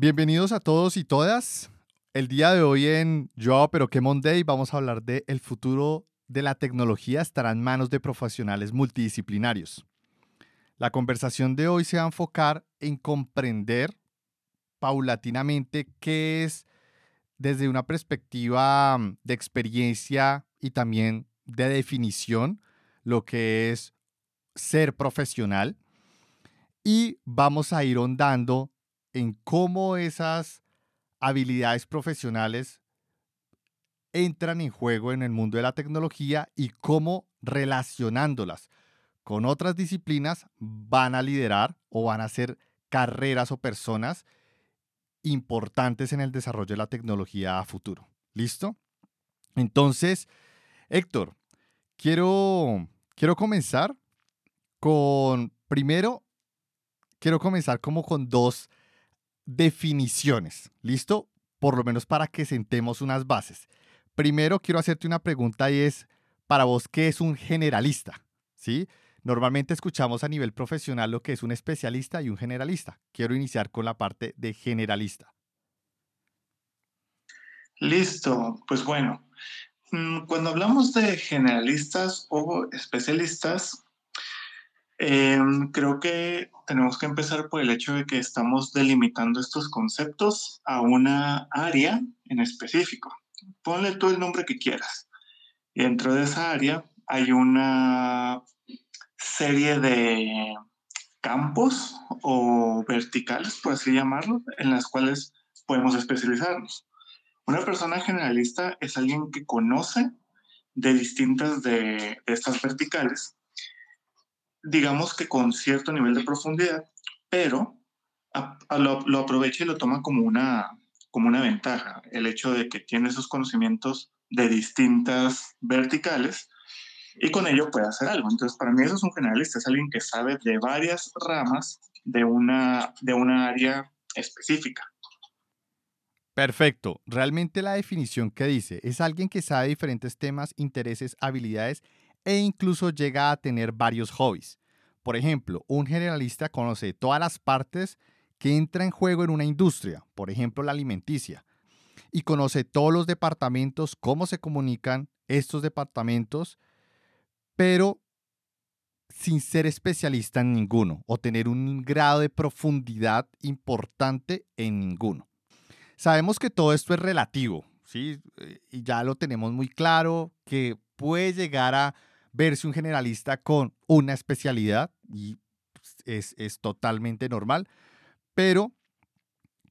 Bienvenidos a todos y todas. El día de hoy en Yo, pero qué Monday vamos a hablar de el futuro de la tecnología estará en manos de profesionales multidisciplinarios. La conversación de hoy se va a enfocar en comprender paulatinamente qué es desde una perspectiva mm, de experiencia y también de definición lo que es ser profesional y vamos a ir ondando en cómo esas habilidades profesionales entran en juego en el mundo de la tecnología y cómo relacionándolas con otras disciplinas van a liderar o van a ser carreras o personas importantes en el desarrollo de la tecnología a futuro. ¿Listo? Entonces, Héctor, quiero, quiero comenzar con, primero, quiero comenzar como con dos definiciones, ¿listo? Por lo menos para que sentemos unas bases. Primero quiero hacerte una pregunta y es, para vos, ¿qué es un generalista? ¿Sí? Normalmente escuchamos a nivel profesional lo que es un especialista y un generalista. Quiero iniciar con la parte de generalista. Listo, pues bueno, mm, cuando hablamos de generalistas o especialistas, Em, creo que tenemos que empezar por el hecho de que estamos delimitando estos conceptos a una área en específico. Ponle tú el nombre que quieras. Dentro de esa área hay una serie de campos o verticales, por así llamarlo, en las cuales podemos especializarnos. Una persona generalista es alguien que conoce de distintas de estas verticales digamos que con cierto nivel de profundidad, pero lo, aprovecha y lo toma como una, como una ventaja, el hecho de que tiene esos conocimientos de distintas verticales y con ello puede hacer algo. Entonces, para mí eso es un generalista, es alguien que sabe de varias ramas de una, de una área específica. Perfecto. Realmente la definición que dice es alguien que sabe diferentes temas, intereses, habilidades e incluso llega a tener varios hobbies. Por ejemplo, un generalista conoce todas las partes que entran en juego en una industria, por ejemplo la alimenticia, y conoce todos los departamentos, cómo se comunican estos departamentos, pero sin ser especialista en ninguno o tener un grado de profundidad importante en ninguno. Sabemos que todo esto es relativo, ¿sí? Eh, y ya lo tenemos muy claro, que puede llegar a verse un generalista con una especialidad y es, es totalmente normal. Pero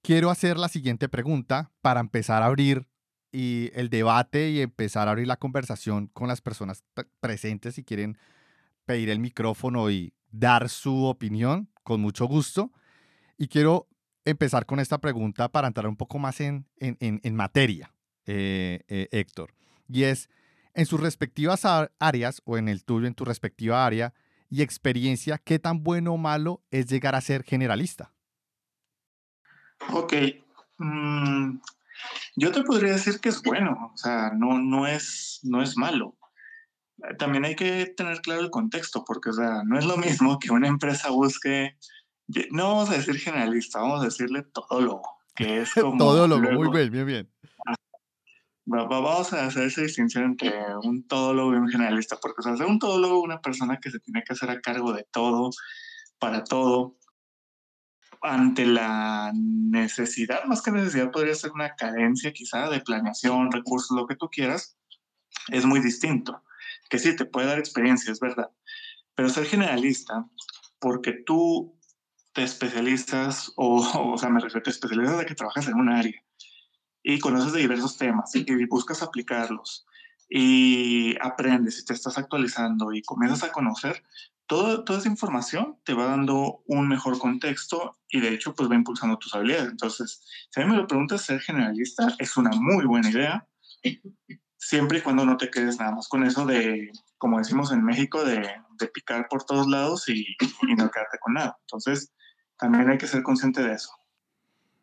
quiero hacer la siguiente pregunta para empezar a abrir y el debate y empezar a abrir la conversación con las personas presentes si quieren pedir el micrófono y dar su opinión con mucho gusto. Y quiero empezar con esta pregunta para entrar un poco más en, en, en, materia, eh, eh, Héctor. Y es, en sus respectivas áreas o en el tuyo, en tu respectiva área y experiencia, ¿qué tan bueno o malo es llegar a ser generalista? Ok. Mm, yo te podría decir que es bueno, o sea, no, no, es, no es malo. También hay que tener claro el contexto, porque, o sea, no es lo mismo que una empresa busque, no vamos a decir generalista, vamos a decirle todólogo, que es como... todólogo, muy bien, bien, bien vamos a hacer esa distinción entre un todólogo y un generalista, porque o sea, un todólogo una persona que se tiene que hacer a cargo de todo, para todo, ante la necesidad, más que necesidad, podría ser una carencia quizá de planeación, recursos, lo que tú quieras, es muy distinto. Que sí, te puede dar experiencia, es verdad, pero ser generalista, porque tú te especializas, o, o sea, me refiero, te especializas de que trabajas en un área y conoces de diversos temas y buscas aplicarlos y aprendes y te estás actualizando y comienzas a conocer, todo, toda esa información te va dando un mejor contexto y de hecho pues va impulsando tus habilidades. Entonces, si a mí me lo preguntas, ser generalista es una muy buena idea, siempre y cuando no te quedes nada más con eso de, como decimos en México, de, de picar por todos lados y, y no quedarte con nada. Entonces, también hay que ser consciente de eso.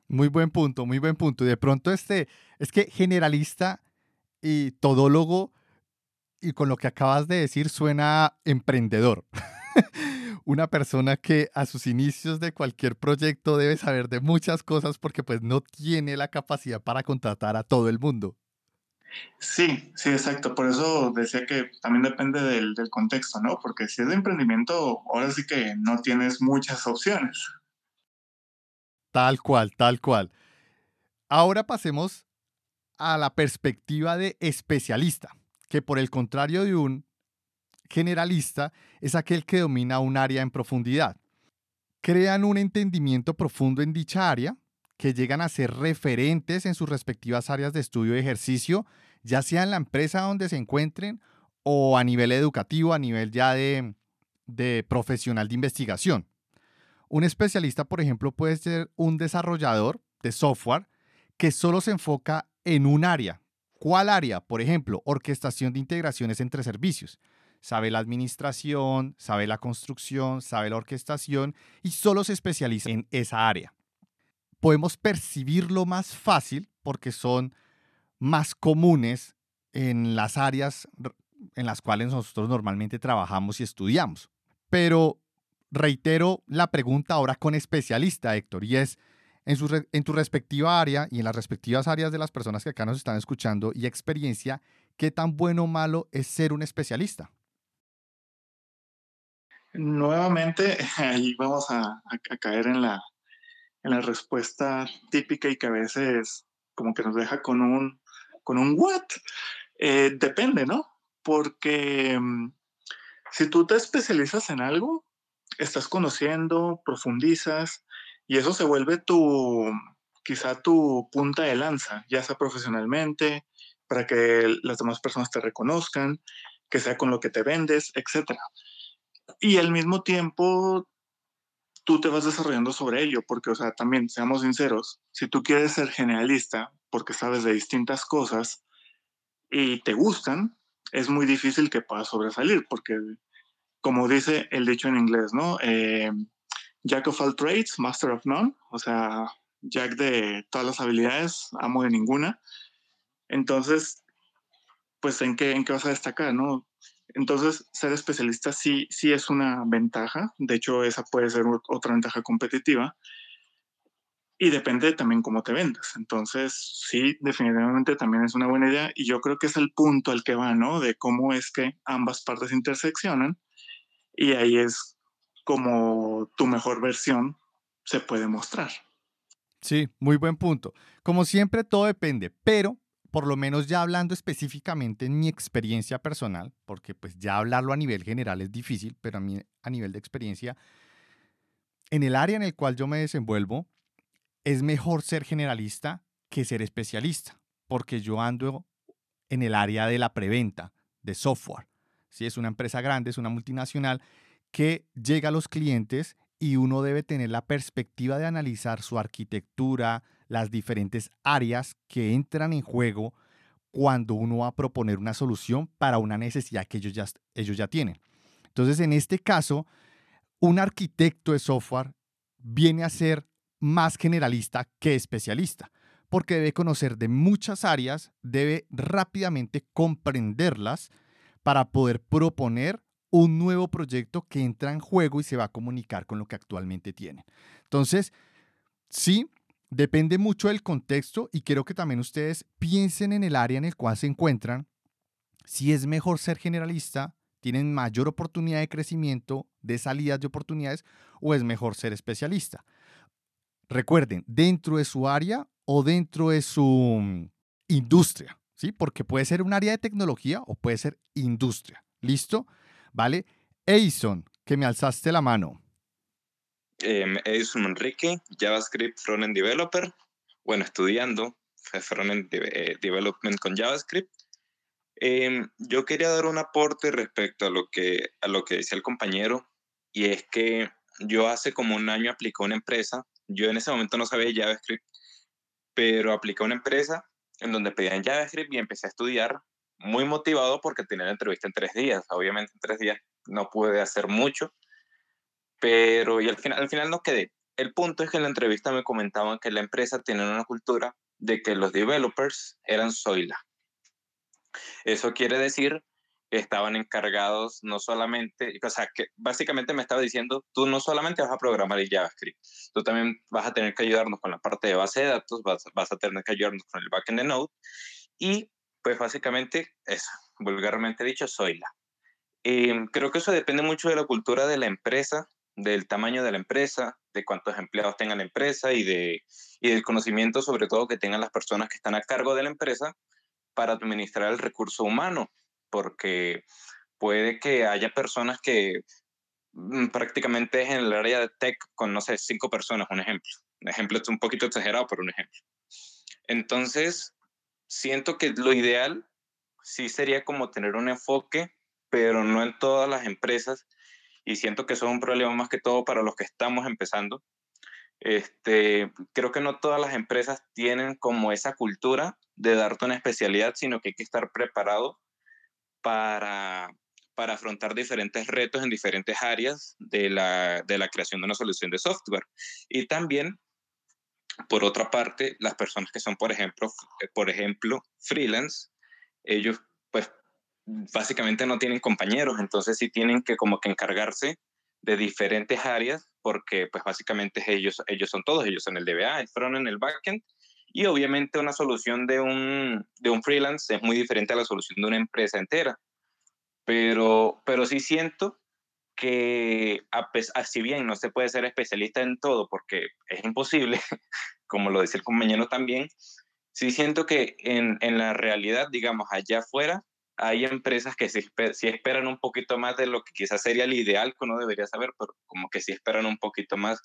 Muy buen punto, muy buen punto. Y de pronto este, es que generalista y todólogo, y con lo que acabas de decir, suena emprendedor. una persona que a sus inicios de cualquier proyecto debe saber de muchas cosas porque pues no tiene la capacidad para contratar a todo el mundo. Sí, sí, exacto. Por eso decía que también depende del, del contexto, ¿no? Porque si es de emprendimiento, ahora sí que no tienes muchas opciones. Tal cual, tal cual. Ahora pasemos a la perspectiva de especialista, que por el contrario de un generalista es aquel que domina un área en profundidad. Crean un entendimiento profundo en dicha área, que llegan a ser referentes en sus respectivas áreas de estudio y ejercicio, ya sea en la empresa donde se encuentren o a nivel educativo, a nivel ya de, de profesional de investigación. Un especialista, por ejemplo, puede ser un desarrollador de software que solo se enfoca en un área. ¿Cuál área? Por ejemplo, orquestación de integraciones entre servicios. Sabe la administración, sabe la construcción, sabe la orquestación y solo se especializa en esa área. Podemos percibirlo más fácil porque son más comunes en las áreas en las cuales nosotros normalmente trabajamos y estudiamos. Pero reitero la pregunta ahora con especialista, Héctor, y es, en, tu respectiva área y en las respectivas áreas de las personas que acá nos están escuchando y experiencia, ¿qué tan bueno o malo es ser un especialista? Nuevamente, ahí vamos a, caer en la, en la respuesta típica y que a veces como que nos deja con un, con un what. Eh, depende, ¿no? Porque mm, si tú te especializas en algo, estás conociendo, profundizas, y eso se vuelve tu, quizá tu punta de lanza, ya sea profesionalmente, para que las demás personas te reconozcan, que sea con lo que te vendes, etc. Y al mismo tiempo, tú te vas desarrollando sobre ello, porque, o sea, también, seamos sinceros, si tú quieres ser generalista, porque sabes de distintas cosas y te gustan, es muy difícil que puedas sobresalir, porque, como dice el dicho en inglés, ¿no? Eh, Jack of all trades, master of none, o sea, Jack de todas las habilidades, amo de ninguna. Entonces, pues, ¿en qué, en qué vas a destacar, no? Entonces, ser especialista sí, sí es una ventaja. De hecho, esa puede ser otra ventaja competitiva. Y depende también cómo te vendas. Entonces, sí, definitivamente también es una buena idea. Y yo creo que es el punto al que va, ¿no? De cómo es que ambas partes interseccionan. Y ahí es como tu mejor versión se puede mostrar. Sí, muy buen punto. Como siempre, todo depende, pero por lo menos ya hablando específicamente en mi experiencia personal, porque pues ya hablarlo a nivel general es difícil, pero a mí a nivel de experiencia, en el área en el cual yo me desenvuelvo, es mejor ser generalista que ser especialista, porque yo ando en el área de la preventa de software. Si es una empresa grande, es una multinacional, que llega a los clientes y uno debe tener la perspectiva de analizar su arquitectura, las diferentes áreas que entran en juego cuando uno va a proponer una solución para una necesidad que ellos ya, ellos ya tienen. Entonces, en este caso, un arquitecto de software viene a ser más generalista que especialista, porque debe conocer de muchas áreas, debe rápidamente comprenderlas para poder proponer un nuevo proyecto que entra en juego y se va a comunicar con lo que actualmente tienen. Entonces, sí, depende mucho del contexto y quiero que también ustedes piensen en el área en el cual se encuentran, si es mejor ser generalista, tienen mayor oportunidad de crecimiento, de salidas de oportunidades, o es mejor ser especialista. Recuerden, dentro de su área o dentro de su mm, industria, ¿sí? Porque puede ser un área de tecnología o puede ser industria. ¿Listo? ¿vale? Edison, que me alzaste la mano. Eh, Edison Enrique, JavaScript Frontend Developer, bueno, estudiando Frontend eh, Development con JavaScript. Em, yo quería dar un aporte respecto a lo, que, a lo que decía el compañero, y es que yo hace como un año apliqué a una empresa, yo en ese momento no sabía JavaScript, pero apliqué a una empresa en donde pedían JavaScript y empecé a estudiar muy motivado porque tenía la entrevista en tres días. Obviamente en tres días no pude hacer mucho, pero y al final, al final no quedé. El punto es que en la entrevista me comentaban que la empresa tiene una cultura de que los developers eran Zoila. Eso quiere decir estaban encargados no solamente, o sea, que básicamente me estaba diciendo, tú no solamente vas a programar el JavaScript, tú también vas a tener que ayudarnos con la parte de base de datos, vas, vas a tener que ayudarnos con el backend de Node y pues básicamente eso, vulgarmente dicho, soy la. Em, creo que eso depende mucho de la cultura de la empresa, del tamaño de la empresa, de cuántos empleados tenga la empresa y, de, y del conocimiento sobre todo que tengan las personas que están a cargo de la empresa para administrar el recurso humano porque puede que haya personas que mm, prácticamente es en el área de tech con, no sé, cinco personas, un ejemplo. Un ejemplo es un poquito exagerado, pero un ejemplo. Entonces, siento que lo ideal sí sería como tener un enfoque, pero no en todas las empresas. Y siento que eso es un problema más que todo para los que estamos empezando. Este, creo que no todas las empresas tienen como esa cultura de darte una especialidad, sino que hay que estar preparado para, para afrontar diferentes retos en diferentes áreas de la, de la creación de una solución de software. Y también, por otra parte, las personas que son, por ejemplo, eh, por ejemplo, freelance, ellos pues básicamente no tienen compañeros, entonces sí tienen que como que encargarse de diferentes áreas porque pues básicamente ellos, ellos son todos, ellos son el DBA, el front en el backend y obviamente una solución de un, de un freelance es muy diferente a la solución de una empresa entera. Pero, pero sí siento que, así bien no se puede ser especialista en todo porque es imposible, como lo dice el compañero también, sí siento que en, en la realidad, digamos, allá afuera, hay empresas que sí, sí, esperan un poquito más de lo que quizás sería el ideal que uno debería saber, pero como que sí esperan un poquito más.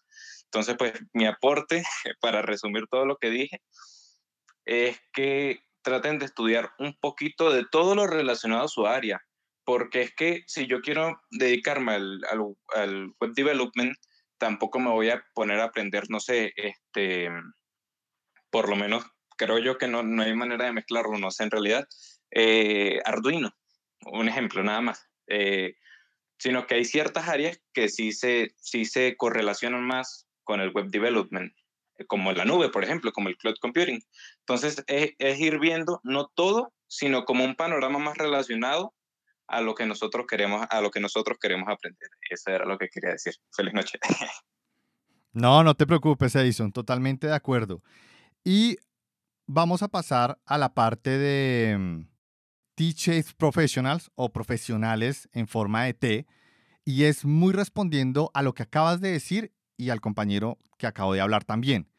Entonces, pues mi aporte, para resumir todo lo que dije, es que traten de estudiar un poquito de todo lo relacionado a su área, porque es que si yo quiero dedicarme al, al, web development, tampoco me voy a poner a aprender, no sé, este, por lo menos creo yo que no, no hay manera de mezclarlo, no sé, en realidad eh, Arduino, un ejemplo nada más. Eh, sino que hay ciertas áreas que sí se, sí se correlacionan más con el web development, eh, como la nube, por ejemplo, como el cloud computing. Entonces, es, es, ir viendo no todo, sino como un panorama más relacionado a lo que nosotros queremos, a lo que nosotros queremos aprender. Eso era lo que quería decir. Feliz noche. No, no te preocupes, Edison, totalmente de acuerdo. Y vamos a pasar a la parte de mm, T-Shaped Professionals o profesionales en forma de T, y es muy respondiendo a lo que acabas de decir y al compañero que acabo de hablar también.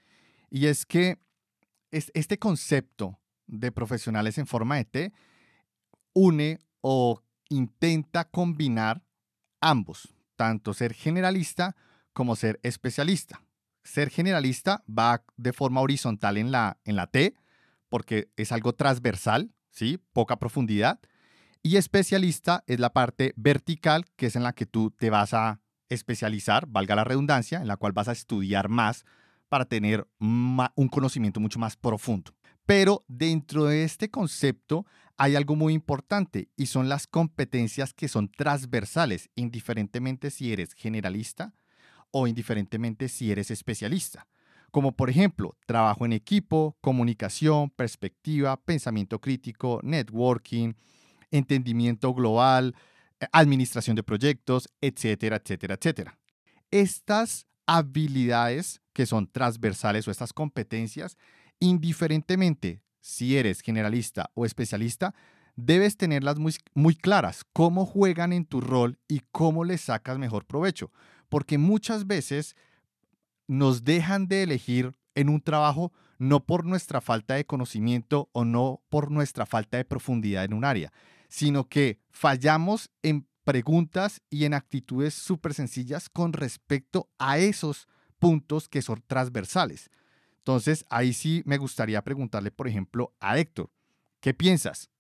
Y es que este concepto de profesionales en forma de T une o intenta combinar ambos, tanto ser generalista como ser especialista. Ser generalista va de forma horizontal en la, en la T, porque es algo transversal, ¿sí? Poca profundidad. Y especialista es la parte vertical, que es en la que tú te vas a especializar, valga la redundancia, en la cual vas a estudiar más para tener un conocimiento mucho más profundo. Pero dentro de este concepto hay algo muy importante y son las competencias que son transversales, indiferentemente si eres generalista o indiferentemente si eres especialista como por ejemplo trabajo en equipo, comunicación, perspectiva, pensamiento crítico, networking, entendimiento global, eh, administración de proyectos, etcétera, etcétera, etcétera. Estas habilidades que son transversales o estas competencias, indiferentemente si eres generalista o especialista, debes tenerlas muy, muy claras, cómo juegan en tu rol y cómo les sacas mejor provecho. Porque muchas veces nos dejan de elegir en un trabajo no por nuestra falta de conocimiento o no por nuestra falta de profundidad en un área, sino que fallamos en preguntas y en actitudes súper sencillas con respecto a esos puntos que son transversales. Entonces, ahí sí me gustaría preguntarle, por ejemplo, a Héctor, ¿qué piensas?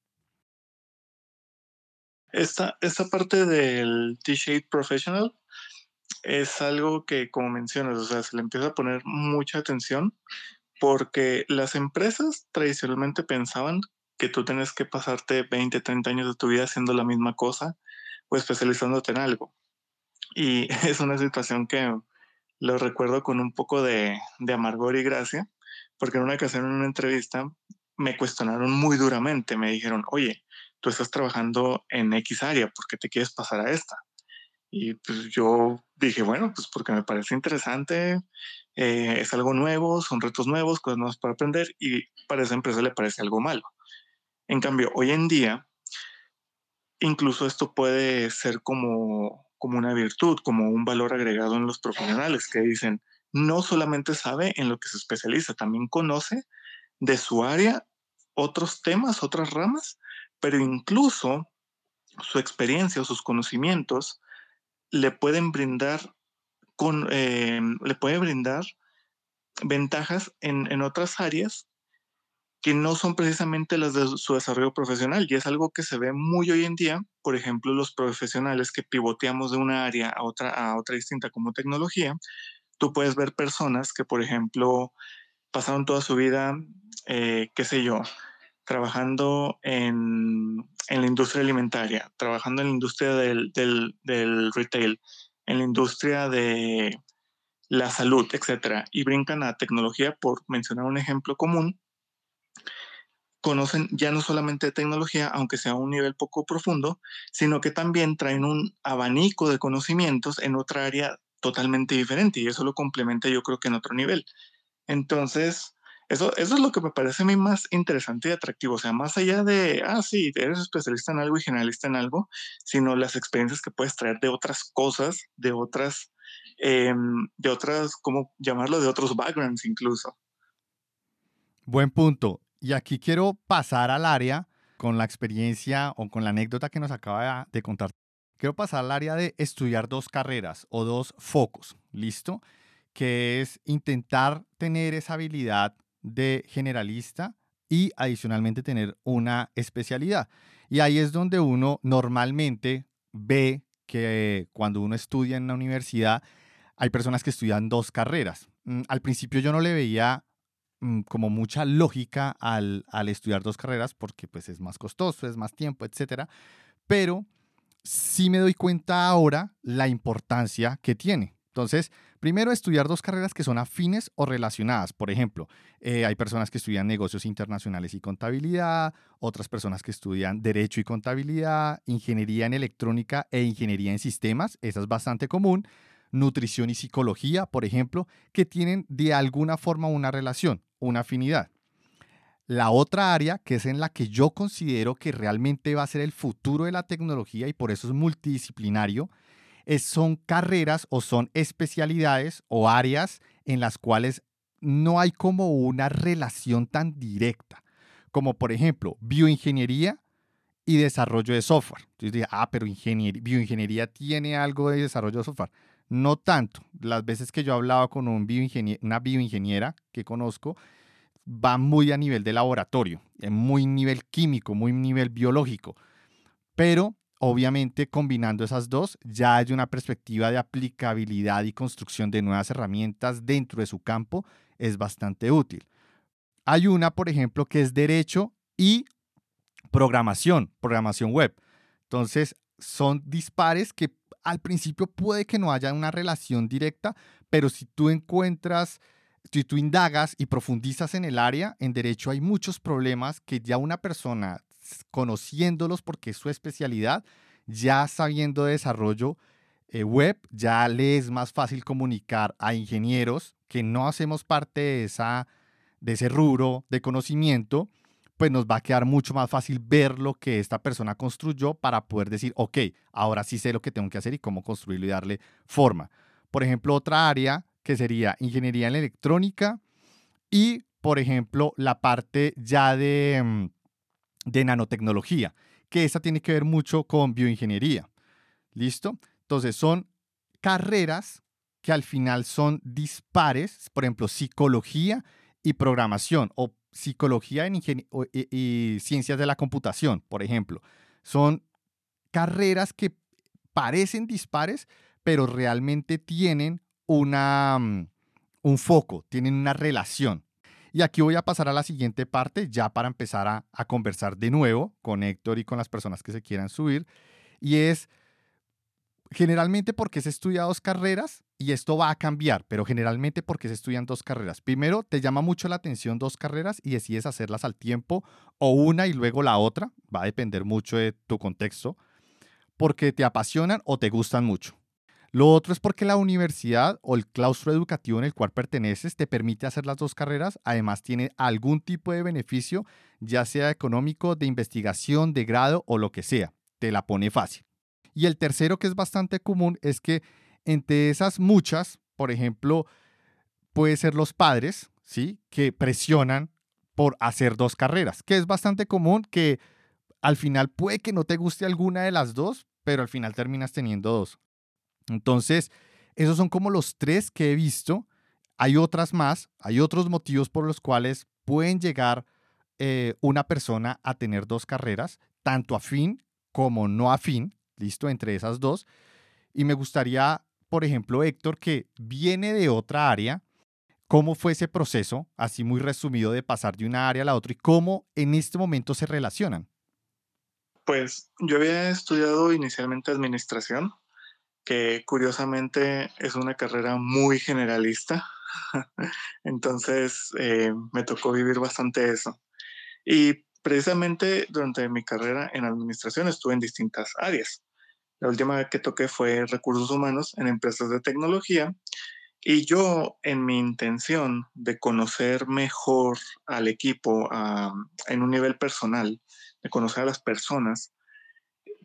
Esta, esta parte del T-Shaped Professional es algo que, como mencionas, o sea, se le empieza a poner mucha atención porque las empresas tradicionalmente pensaban que tú tienes que pasarte 20, 30 años de tu vida haciendo la misma cosa o especializándote en algo. Y es una situación que lo recuerdo con un poco de, de amargor y gracia, porque en una ocasión en una entrevista me cuestionaron muy duramente, me dijeron, oye, tú estás trabajando en X área, ¿por qué te quieres pasar a esta? Y pues yo dije, bueno, pues porque me parece interesante, eh, es algo nuevo, son retos nuevos, cosas nuevas para aprender y para esa empresa le parece algo malo. En cambio, hoy en día, incluso esto puede ser como, como una virtud, como un valor agregado en los profesionales que dicen, no solamente sabe en lo que se especializa, también conoce de su área otros temas, otras ramas, pero incluso su experiencia o sus conocimientos le pueden brindar con, eh, le puede brindar ventajas en, en, otras áreas que no son precisamente las de su desarrollo profesional y es algo que se ve muy hoy en día, por ejemplo, los profesionales que pivoteamos de una área a otra, a otra distinta como tecnología, tú puedes ver personas que, por ejemplo, pasaron toda su vida, eh, qué sé yo, trabajando en, en, la industria alimentaria, trabajando en la industria del, del, del, retail, en la industria de la salud, etcétera, y brincan a tecnología, por mencionar un ejemplo común, conocen ya no solamente tecnología, aunque sea a un nivel poco profundo, sino que también traen un abanico de conocimientos en otra área totalmente diferente y eso lo complementa yo creo que en otro nivel. Entonces, eso, eso es lo que me parece a mí más interesante y atractivo, o sea, más allá de, ah, sí, eres especialista en algo y generalista en algo, sino las experiencias que puedes traer de otras cosas, de otras, eh, de otras, ¿cómo llamarlo? De otros backgrounds incluso. Buen punto. Y aquí quiero pasar al área con la experiencia o con la anécdota que nos acaba de contar. Quiero pasar al área de estudiar dos carreras o dos focos, ¿listo? Que es intentar tener esa habilidad de generalista y adicionalmente tener una especialidad. Y ahí es donde uno normalmente ve que cuando uno estudia en la universidad hay personas que estudian dos carreras. Mm, al principio yo no le veía mm, como mucha lógica al, al, estudiar dos carreras porque pues es más costoso, es más tiempo, etc. Pero sí me doy cuenta ahora la importancia que tiene. Entonces, primero estudiar dos carreras que son afines o relacionadas. Por ejemplo, eh, hay personas que estudian negocios internacionales y contabilidad, otras personas que estudian derecho y contabilidad, ingeniería en electrónica e ingeniería en sistemas, esa es bastante común, nutrición y psicología, por ejemplo, que tienen de alguna forma una relación, una afinidad. La otra área, que es en la que yo considero que realmente va a ser el futuro de la tecnología y por eso es multidisciplinario, son carreras o son especialidades o áreas en las cuales no hay como una relación tan directa, como por ejemplo bioingeniería y desarrollo de software. Entonces dije, ah, pero bioingeniería tiene algo de desarrollo de software. No tanto. Las veces que yo he hablado con un una bioingeniera que conozco, va muy a nivel de laboratorio, muy nivel químico, muy nivel biológico. Pero obviamente combinando esas dos, ya hay una perspectiva de aplicabilidad y construcción de nuevas herramientas dentro de su campo, es bastante útil. Hay una, por ejemplo, que es derecho y programación, programación web. Entonces, son dispares que al principio puede que no haya una relación directa, pero si tú encuentras, si tú indagas y profundizas en el área, en derecho hay muchos problemas que ya una persona conociéndolos porque es su especialidad, ya sabiendo de desarrollo eh, web, ya le es más fácil comunicar a ingenieros que no hacemos parte de, esa, de ese rubro de conocimiento, pues nos va a quedar mucho más fácil ver lo que esta persona construyó para poder decir, ok, ahora sí sé lo que tengo que hacer y cómo construirlo y darle forma. Por ejemplo, otra área que sería ingeniería en electrónica y, por ejemplo, la parte ya de mm, de nanotecnología, que esa tiene que ver mucho con bioingeniería. ¿Listo? Entonces son carreras que al final son dispares, por ejemplo, psicología y programación o psicología en y, ciencias de la computación, por ejemplo. Son carreras que parecen dispares, pero realmente tienen una, mm, un foco, tienen una relación. Y aquí voy a pasar a la siguiente parte ya para empezar a, conversar de nuevo con Héctor y con las personas que se quieran subir. Y es generalmente porque se estudia dos carreras y esto va a cambiar, pero generalmente porque se estudian dos carreras. Primero, te llama mucho la atención dos carreras y decides hacerlas al tiempo o una y luego la otra, va a depender mucho de tu contexto, porque te apasionan o te gustan mucho. Lo otro es porque la universidad o el claustro educativo en el cual perteneces te permite hacer las dos carreras, además tiene algún tipo de beneficio, ya sea económico, de investigación, de grado o lo que sea, te la pone fácil. Y el tercero que es bastante común es que entre esas muchas, por ejemplo, puede ser los padres, ¿sí? Que presionan por hacer dos carreras, que es bastante común que al final puede que no te guste alguna de las dos, pero al final terminas teniendo dos. Entonces, esos son como los tres que he visto. Hay otras más, hay otros motivos por los cuales pueden llegar eh, una persona a tener dos carreras, tanto afín como no afín, listo, entre esas dos. Y me gustaría por ejemplo, Héctor, que viene de otra área, ¿cómo fue ese proceso, así muy resumido, de pasar de una área a la otra y cómo en este momento se relacionan? Pues yo había estudiado inicialmente administración, que curiosamente es una carrera muy generalista. Entonces eh, me tocó vivir bastante eso. Y precisamente durante mi carrera en administración estuve en distintas áreas. La última que toqué fue recursos humanos en empresas de tecnología y yo en mi intención de conocer mejor al equipo en un nivel personal, de conocer a las personas,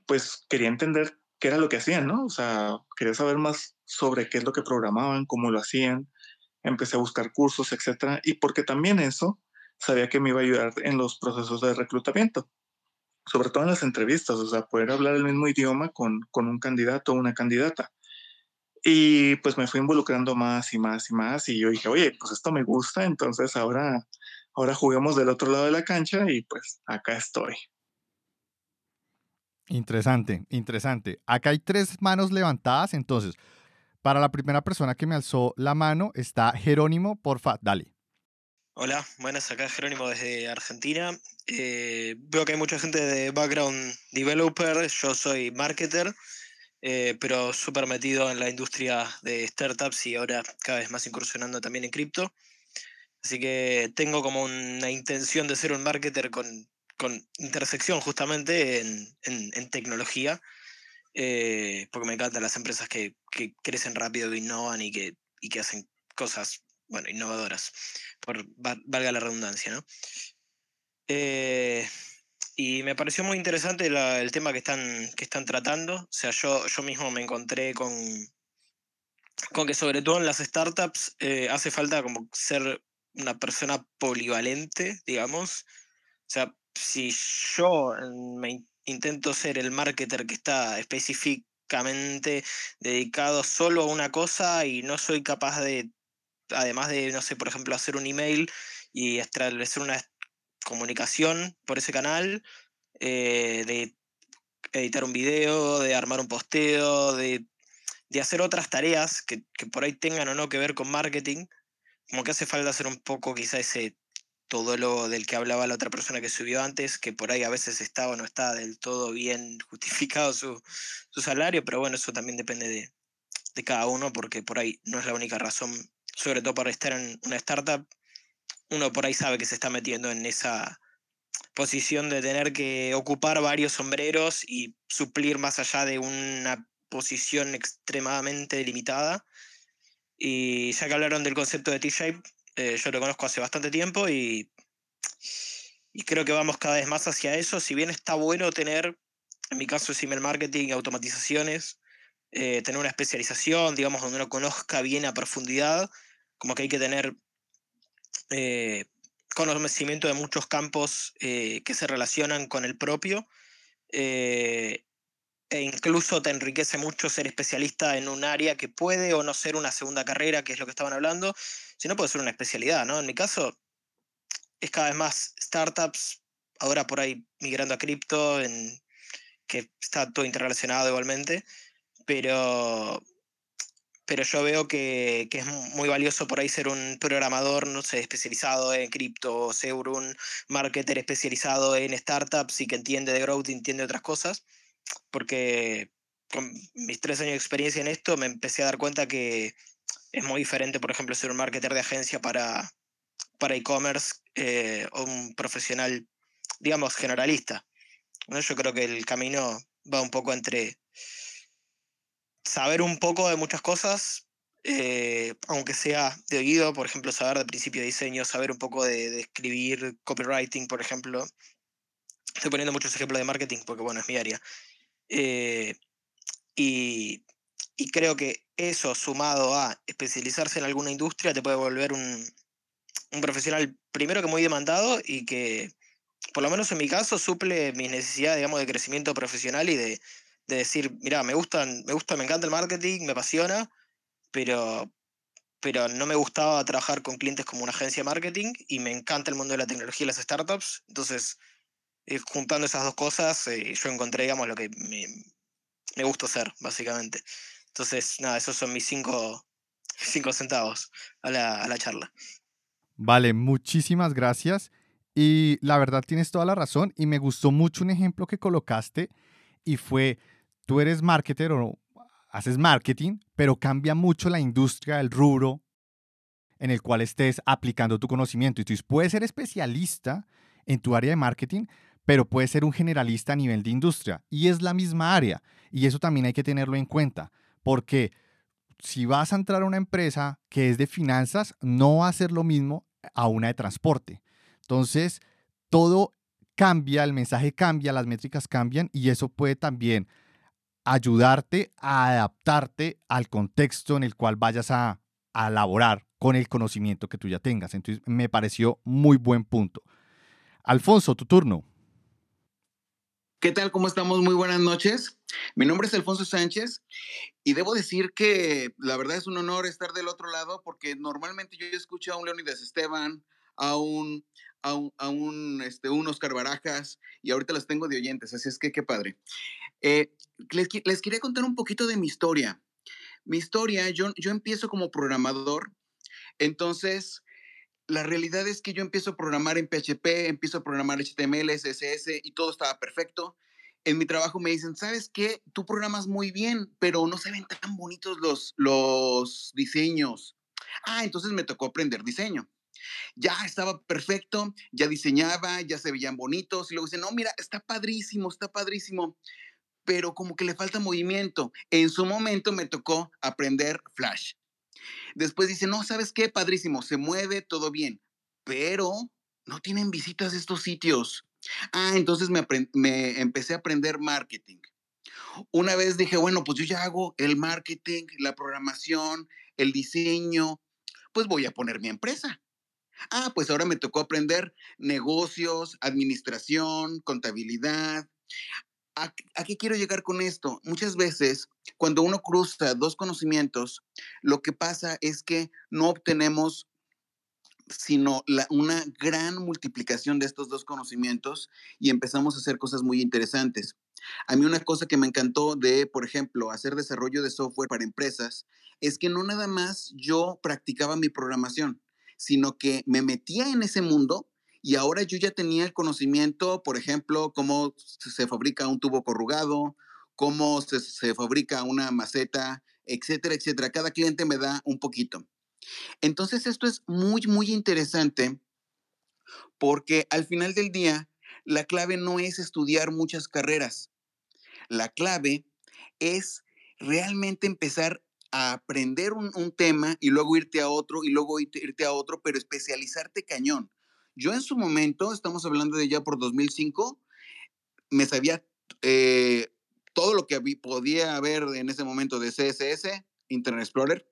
pues quería entender qué era lo que hacían, ¿no? O sea, quería saber más sobre qué es lo que programaban, cómo lo hacían. Empecé a buscar cursos, etcétera, y porque también eso sabía que me iba a ayudar en los procesos de reclutamiento sobre todo en las entrevistas, o sea, poder hablar el mismo idioma con, con un candidato o una candidata. Y pues me fui involucrando más y más y más y yo dije, oye, pues esto me gusta, entonces ahora, ahora juguemos del otro lado de la cancha y pues acá estoy. Interesante, interesante. Acá hay tres manos levantadas, entonces, para la primera persona que me alzó la mano está Jerónimo, porfa, dale. Hola, buenas, acá Jerónimo desde Argentina. Eh, veo que hay mucha gente de background developer, yo soy marketer, eh, pero súper metido en la industria de startups y ahora cada vez más incursionando también en cripto. Así que tengo como una intención de ser un marketer con, con intersección justamente en, en, tecnología, eh, porque me encantan las empresas que, que, crecen rápido, que innovan y que, y que hacen cosas bueno, innovadoras, por valga la redundancia, ¿no? Eh, y me pareció muy interesante el tema que están, que están tratando. O sea, yo, yo mismo me encontré con, con que sobre todo en las startups eh, hace falta como ser una persona polivalente, digamos. O sea, si yo me intento ser el marketer que está específicamente dedicado solo a una cosa y no soy capaz de además de, no sé, por ejemplo, hacer un email y establecer una comunicación por ese canal, eh, de editar un video, de armar un posteo, de, hacer otras tareas que, por ahí tengan o no que ver con marketing, como que hace falta hacer un poco quizá ese todo lo del que hablaba la otra persona que subió antes, que por ahí a veces está o no está del todo bien justificado su, salario, pero bueno, eso también depende de, de cada uno, porque por ahí no es la única razón sobre todo para estar en una startup, uno por ahí sabe que se está metiendo en esa posición de tener que ocupar varios sombreros y suplir más allá de una posición extremadamente limitada. Y ya que hablaron del concepto de T-Shape, eh, yo lo conozco hace bastante tiempo y, y creo que vamos cada vez más hacia eso. Si bien está bueno tener, en mi caso es email marketing, automatizaciones, eh, tener una especialización, digamos, donde uno conozca bien a profundidad, como que hay que tener eh, conocimiento de muchos campos que se relacionan con el propio. E incluso te enriquece mucho ser especialista en un área que puede o no ser una segunda carrera, que es lo que estaban hablando, sino puede ser una especialidad, ¿no? En mi caso, es cada vez más startups, ahora por ahí migrando a cripto, que está todo interrelacionado igualmente, pero pero yo veo que, es muy valioso por ahí ser un programador, no sé, especializado en cripto, ser un marketer especializado en startups y que entiende de growth, entiende otras cosas, porque con mis tres años de experiencia en esto, me empecé a dar cuenta que es muy diferente, por ejemplo, ser un marketer de agencia para, para e-commerce eh, o un profesional, digamos, generalista. Yo creo que el camino va un poco entre saber un poco de muchas cosas, eh, aunque sea de oído, por ejemplo, saber de principio de diseño, saber un poco de, escribir copywriting, por ejemplo. Estoy poniendo muchos ejemplos de marketing porque, bueno, es mi área. Eh, y, creo que eso, sumado a especializarse en alguna industria, te puede volver un, un profesional, primero que muy demandado y que, por lo menos en mi caso, suple mis necesidades, digamos, de crecimiento profesional y de, de decir, mira, me gustan, me gusta, me encanta el marketing, me apasiona, pero, pero no me gustaba trabajar con clientes como una agencia de marketing y me encanta el mundo de la tecnología y las startups. Entonces, eh, juntando esas dos cosas, eh, yo encontré, digamos, lo que me, me gusta hacer, básicamente. Entonces, nada, esos son mis cinco, cinco centavos a la, a la charla. Vale, muchísimas gracias. Y la verdad tienes toda la razón y me gustó mucho un ejemplo que colocaste y fue tú eres marketer o haces marketing, pero cambia mucho la industria, el rubro en el cual estés aplicando tu conocimiento. Y tú puedes ser especialista en tu área de marketing, pero puedes ser un generalista a nivel de industria. Y es la misma área. Y eso también hay que tenerlo en cuenta, porque si vas a entrar a una empresa que es de finanzas, no va a ser lo mismo a una de transporte. Entonces, todo cambia, el mensaje cambia, las métricas cambian y eso puede también ayudarte a adaptarte al contexto en el cual vayas a, a elaborar con el conocimiento que tú ya tengas. Entonces, me pareció muy buen punto. Alfonso, tu turno. ¿Qué tal? ¿Cómo estamos? Muy buenas noches. Mi nombre es Alfonso Sánchez y debo decir que la verdad es un honor estar del otro lado porque normalmente yo escucho a un Leonidas Esteban, a un, a un, un, este, un Oscar Barajas y ahorita las tengo de oyentes, así es que qué padre. Eh, les, les, quería contar un poquito de mi historia. Mi historia, yo, yo empiezo como programador, entonces la realidad es que yo empiezo a programar en PHP, empiezo a programar HTML, CSS y todo estaba perfecto. En mi trabajo me dicen, ¿sabes qué? Tú programas muy bien, pero no se ven tan bonitos los, los diseños. Ah, entonces me tocó aprender diseño. Ya estaba perfecto, ya diseñaba, ya se veían bonitos y luego dicen, no, mira, está padrísimo, está padrísimo pero como que le falta movimiento. En su momento me tocó aprender Flash. Después dice, no, ¿sabes qué? Padrísimo, se mueve, todo bien, pero no tienen visitas estos sitios. Ah, entonces me, me empecé a aprender marketing. Una vez dije, bueno, pues yo ya hago el marketing, la programación, el diseño, pues voy a poner mi empresa. Ah, pues ahora me tocó aprender negocios, administración, contabilidad. ¿A, qué quiero llegar con esto? Muchas veces, cuando uno cruza dos conocimientos, lo que pasa es que no obtenemos sino una gran multiplicación de estos dos conocimientos y empezamos a hacer cosas muy interesantes. A mí una cosa que me encantó de, por ejemplo, hacer desarrollo de software para empresas es que no nada más yo practicaba mi programación, sino que me metía en ese mundo y ahora yo ya tenía el conocimiento, por ejemplo, cómo se fabrica un tubo corrugado, cómo se, fabrica una maceta, etcétera, etcétera. Cada cliente me da un poquito. Entonces esto es muy, muy interesante porque al final del día, la clave no es estudiar muchas carreras. La clave es realmente empezar a aprender un, un, tema y luego irte a otro y luego irte a otro, pero especializarte cañón. Yo en su momento, estamos hablando de ya por 2005, me sabía eh, todo lo que podía haber en ese momento de CSS, Internet Explorer,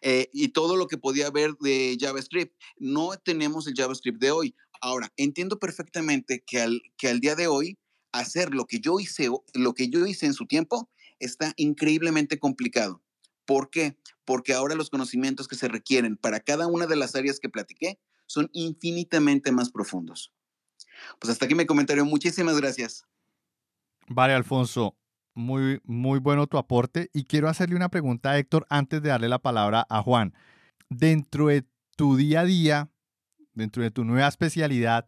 eh, y todo lo que podía haber de JavaScript. No tenemos el JavaScript de hoy. Ahora, entiendo perfectamente que al, que al día de hoy, hacer lo que yo hice, lo que yo hice en su tiempo, está increíblemente complicado. ¿Por qué? Porque ahora los conocimientos que se requieren para cada una de las áreas que platiqué son infinitamente más profundos. Pues hasta aquí mi comentario. Muchísimas gracias. Vale, Alfonso. Muy, muy bueno tu aporte. Y quiero hacerle una pregunta a Héctor antes de darle la palabra a Juan. Dentro de tu día a día, dentro de tu nueva especialidad,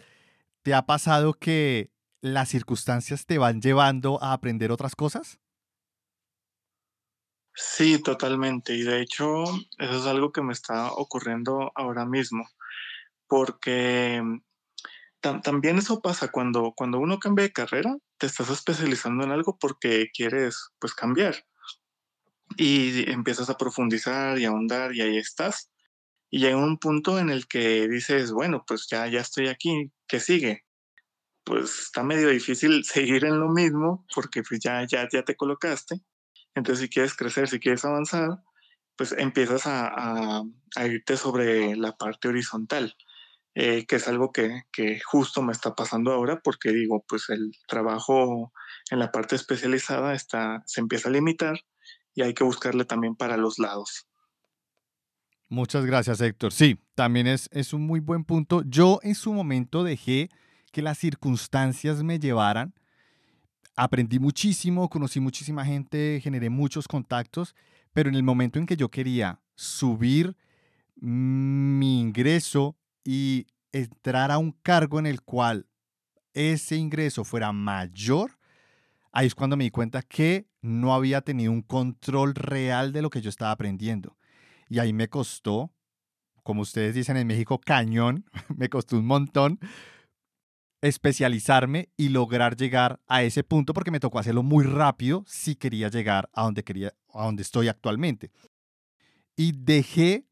¿te ha pasado que las circunstancias te van llevando a aprender otras cosas? Sí, totalmente. Y de hecho, eso es algo que me está ocurriendo ahora mismo, porque también eso pasa cuando, cuando uno cambia de carrera, te estás especializando en algo porque quieres pues cambiar y empiezas a profundizar y ahondar y ahí estás. Y llega un punto en el que dices, bueno, pues ya, ya estoy aquí, ¿qué sigue? Pues está medio difícil seguir en lo mismo porque pues ya, ya, ya te colocaste. Entonces si quieres crecer, si quieres avanzar, pues empiezas a, a irte sobre la parte horizontal. Eh, que es algo que, que, justo me está pasando ahora porque digo, pues el trabajo en la parte especializada está, se empieza a limitar y hay que buscarle también para los lados. Muchas gracias, Héctor. Sí, también es, es un muy buen punto. Yo en su momento dejé que las circunstancias me llevaran. Aprendí muchísimo, conocí muchísima gente, generé muchos contactos, pero en el momento en que yo quería subir mi ingreso y entrar a un cargo en el cual ese ingreso fuera mayor, ahí es cuando me di cuenta que no había tenido un control real de lo que yo estaba aprendiendo. Y ahí me costó, como ustedes dicen en México, cañón, me costó un montón especializarme y lograr llegar a ese punto porque me tocó hacerlo muy rápido si quería llegar a donde quería a donde estoy actualmente. Y dejé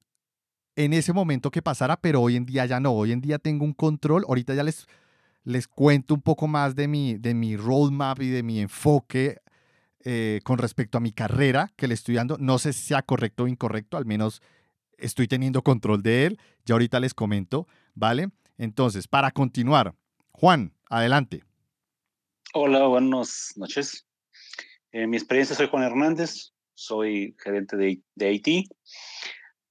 en ese momento que pasara, pero hoy en día ya no. Hoy en día tengo un control. Ahorita ya les, les cuento un poco más de mi, de mi roadmap y de mi enfoque eh, con respecto a mi carrera que le estoy dando. No sé si sea correcto o incorrecto, al menos estoy teniendo control de él. Ya ahorita les comento, ¿vale? Entonces, para continuar, Juan, adelante. Hola, buenas noches. En mi experiencia soy Juan Hernández, soy gerente de, de IT.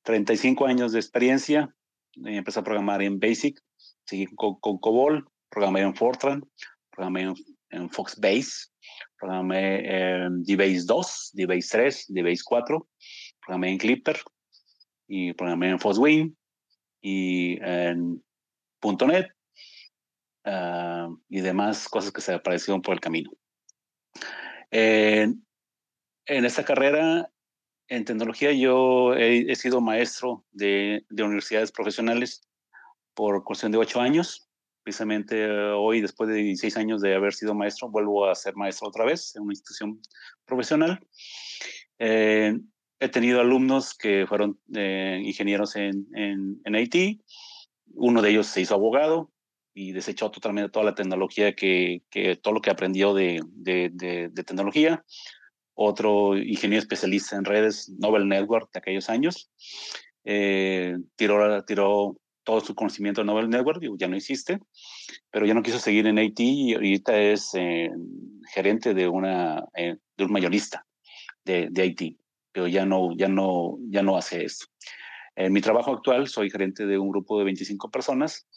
35 años de experiencia. Empecé a programar en Basic, seguí con, COBOL, programé en Fortran, programé en, Foxbase, programé en DBase 2, DBase 3, DBase 4, programé en Clipper y programé en FOSWIN y en .NET ah, y demás cosas que se aparecieron por el camino. en esta carrera en tecnología yo he, sido maestro de, universidades profesionales por cuestión de ocho años. Precisamente eh, hoy, después de 16 años de haber sido maestro, vuelvo a ser maestro otra vez en una institución profesional. Eh, he tenido alumnos que fueron eh, ingenieros en, en, en, IT. Uno de ellos se hizo abogado y desechó totalmente toda la tecnología que, que todo lo que aprendió de, de tecnología otro ingeniero especialista en redes, Nobel Network de aquellos años. Eh, tiró, tiró todo su conocimiento de Nobel Network, ya no existe, pero ya no quiso seguir en IT y ahorita es eh, gerente de, una, eh, de un mayorista de, de, IT, pero ya no, ya no, ya no hace esto. En mi trabajo actual soy gerente de un grupo de 25 personas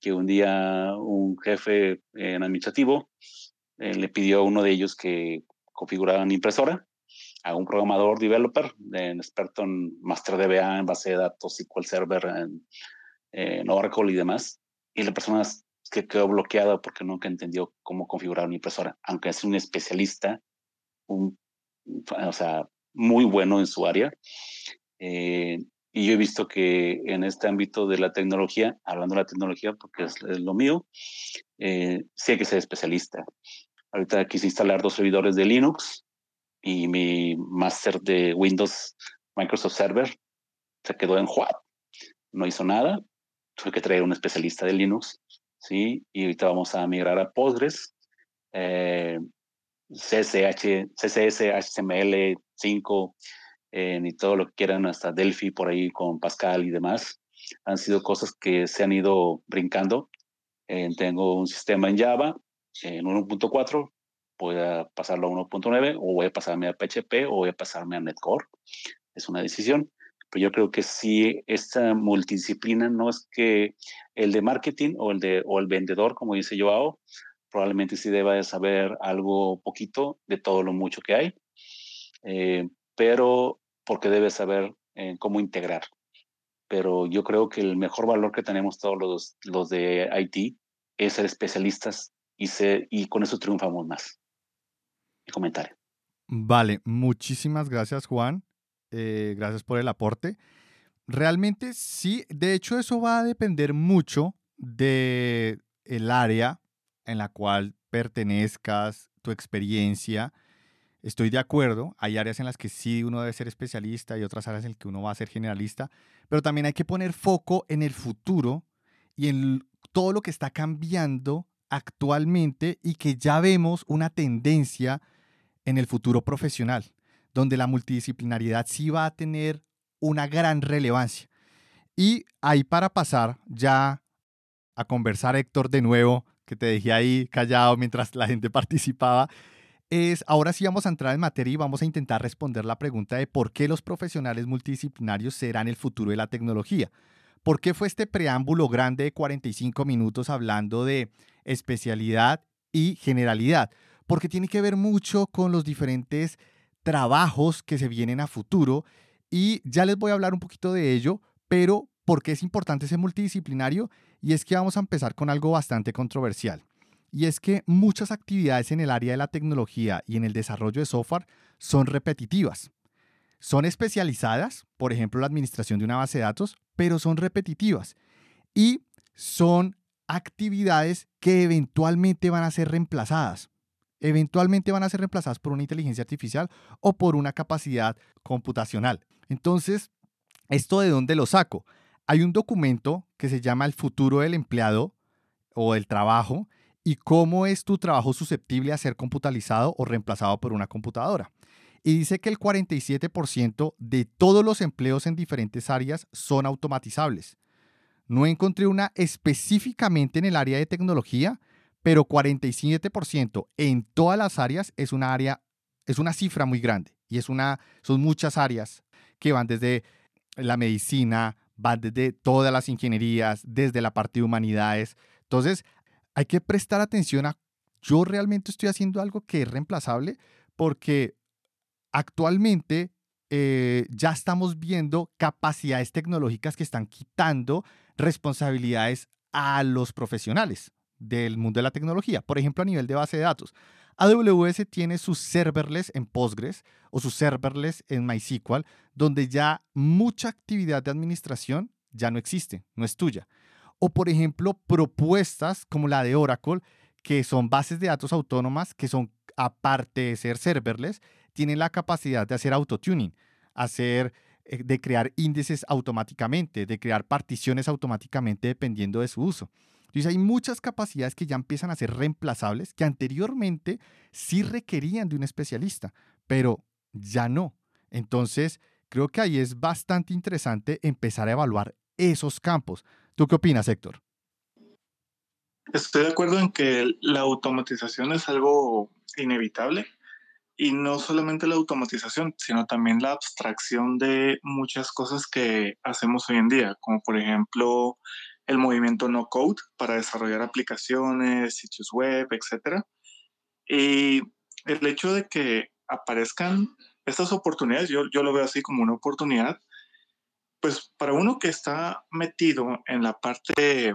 que un día un jefe en administrativo le pidió a uno de ellos que configurada en impresora, a un programador developer, en experto en Master DBA, en base de datos, SQL Server, en, Oracle y demás. Y la persona que quedó bloqueada porque nunca entendió cómo configurar una impresora, aunque es un especialista, un, o sea, muy bueno en su área. Eh, y yo he visto que en este ámbito de la tecnología, hablando de la tecnología porque es, lo mío, eh, sí hay que ser especialista. Ahorita quise instalar dos servidores de Linux y mi máster de Windows Microsoft Server se quedó en Juat. No hizo nada. Tuve que traer un especialista de Linux, ¿sí? Y ahorita vamos a migrar a Postgres, eh, CSS, HTML 5, eh, y todo lo que quieran, hasta Delphi por ahí con Pascal y demás. Han sido cosas que se han ido brincando. Eh, tengo un sistema en Java en 1.4, pueda pasarlo a 1.9 o voy a pasarme a PHP o voy a pasarme a Netcore. Es una decisión. Pero yo creo que si esta multidisciplina no es que el de marketing o el, de, o el vendedor, como dice Joao, probablemente sí deba de saber algo poquito de todo lo mucho que hay, eh, pero porque debe saber eh, cómo integrar. Pero yo creo que el mejor valor que tenemos todos los, los de IT es ser especialistas y, y con eso triunfamos más. Mi comentario. Vale, muchísimas gracias Juan, eh, gracias por el aporte. Realmente sí, de hecho eso va a depender mucho de el área en la cual pertenezcas, tu experiencia. Estoy de acuerdo, hay áreas en las que sí uno debe ser especialista y otras áreas en las que uno va a ser generalista, pero también hay que poner foco en el futuro y en todo lo que está cambiando actualmente y que ya vemos una tendencia en el futuro profesional, donde la multidisciplinariedad sí va a tener una gran relevancia. Y ahí para pasar ya a conversar, Héctor, de nuevo, que te dejé ahí callado mientras la gente participaba, es ahora sí vamos a entrar en materia y vamos a intentar responder la pregunta de por qué los profesionales multidisciplinarios serán el futuro de la tecnología. ¿Por qué fue este preámbulo grande de 45 minutos hablando de especialidad y generalidad? Porque tiene que ver mucho con los diferentes trabajos que se vienen a futuro y ya les voy a hablar un poquito de ello, pero ¿por qué es importante ser multidisciplinario? Y es que vamos a empezar con algo bastante controversial. Y es que muchas actividades en el área de la tecnología y en el desarrollo de software son repetitivas. Son especializadas, por ejemplo, la administración de una base de datos, pero son repetitivas. Y son actividades que eventualmente van a ser reemplazadas. Eventualmente van a ser reemplazadas por una inteligencia artificial o por una capacidad computacional. Entonces, ¿esto de dónde lo saco? Hay un documento que se llama El futuro del empleado o del trabajo y cómo es tu trabajo susceptible a ser computalizado o reemplazado por una computadora. Y dice que el 47% de todos los empleos en diferentes áreas son automatizables. No encontré una específicamente en el área de tecnología, pero 47% en todas las áreas es una área es una cifra muy grande y es una son muchas áreas que van desde la medicina, van desde todas las ingenierías, desde la parte de humanidades. Entonces, hay que prestar atención a, yo realmente estoy haciendo algo que es reemplazable porque actualmente eh, ya estamos viendo capacidades tecnológicas que están quitando responsabilidades a los profesionales del mundo de la tecnología. Por ejemplo, a nivel de base de datos. AWS tiene sus serverless en Postgres o sus serverless en MySQL, donde ya mucha actividad de administración ya no existe, no es tuya. O por ejemplo, propuestas como la de Oracle, que son bases de datos autónomas, que son, aparte de ser serverless, tienen la capacidad de hacer autotuning, hacer, eh, de crear índices automáticamente, de crear particiones automáticamente dependiendo de su uso. Entonces hay muchas capacidades que ya empiezan a ser reemplazables que anteriormente sí requerían de un especialista, pero ya no. Entonces creo que ahí es bastante interesante empezar a evaluar esos campos. ¿Tú qué opinas, Héctor? Estoy de acuerdo en que la automatización es algo inevitable y no solamente la automatización, sino también la abstracción de muchas cosas que hacemos hoy en día, como por ejemplo el movimiento no code para desarrollar aplicaciones, sitios web, etc. Y el hecho de que aparezcan estas oportunidades, yo, yo lo veo así como una oportunidad, pues para uno que está metido en la parte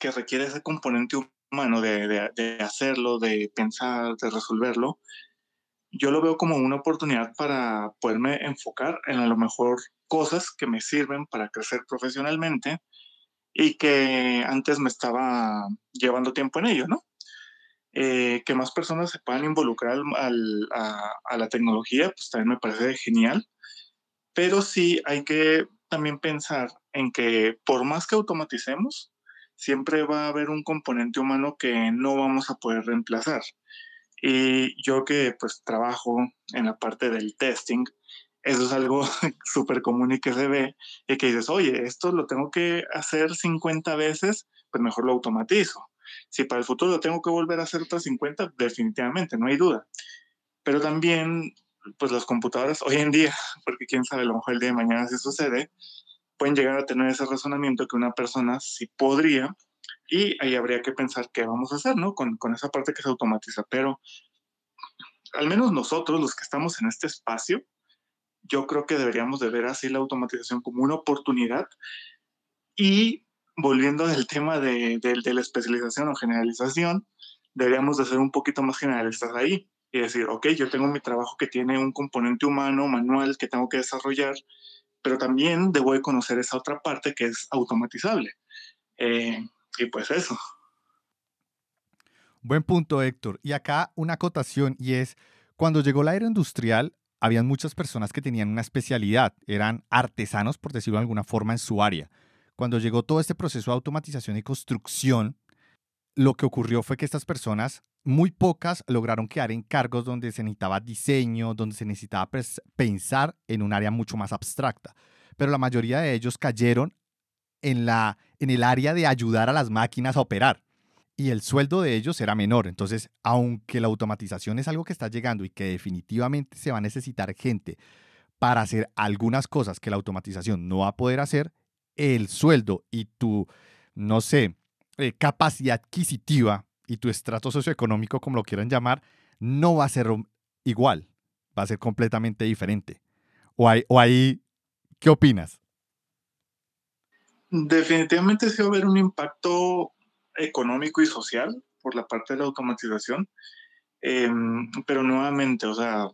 que requiere ese componente humano de, de, de hacerlo, de pensar, de resolverlo, yo lo veo como una oportunidad para poderme enfocar en a lo mejor cosas que me sirven para crecer profesionalmente y que antes me estaba llevando tiempo en ello, ¿no? Eh, que más personas se puedan involucrar al, a, a, la tecnología, pues también me parece genial, pero sí hay que también pensar en que por más que automaticemos, siempre va a haber un componente humano que no vamos a poder reemplazar. Y yo que pues trabajo en la parte del testing, eso es algo súper común y que se ve, y que dices, oye, esto lo tengo que hacer 50 veces, pues mejor lo automatizo. Si para el futuro lo tengo que volver a hacer otras 50, definitivamente, no hay duda. Pero también, pues las computadoras hoy en día, porque quién sabe, a lo mejor el día de mañana si sucede, pueden llegar a tener ese razonamiento que una persona sí podría, y ahí habría que pensar qué vamos a hacer, ¿no? Con, con esa parte que se automatiza. Pero al menos nosotros, los que estamos en este espacio, yo creo que deberíamos de ver así la automatización como una oportunidad y volviendo al tema de, de, de, la especialización o generalización, deberíamos de ser un poquito más generalistas ahí. y decir, ok, yo tengo mi trabajo que tiene un componente humano, manual, que tengo que desarrollar, pero también debo de conocer esa otra parte que es automatizable. Eh, y pues eso. Buen punto, Héctor. Y acá una acotación y es, cuando llegó la era industrial, habían muchas personas que tenían una especialidad, eran artesanos, por decirlo de alguna forma, en su área. Cuando llegó todo este proceso de automatización y construcción, lo que ocurrió fue que estas personas, muy pocas, lograron quedar en cargos donde se necesitaba diseño, donde se necesitaba pensar en un área mucho más abstracta. Pero la mayoría de ellos cayeron en, la, en el área de ayudar a las máquinas a operar y el sueldo de ellos era menor. Entonces, aunque la automatización es algo que está llegando y que definitivamente se va a necesitar gente para hacer algunas cosas que la automatización no va a poder hacer, el sueldo y tu, no sé, eh, capacidad adquisitiva y tu estrato socioeconómico, como lo quieran llamar, no va a ser igual, va a ser completamente diferente. O, hay, o ahí, ¿qué opinas? Definitivamente sí va a haber un impacto económico y social por la parte de la automatización. Em, pero nuevamente, o sea,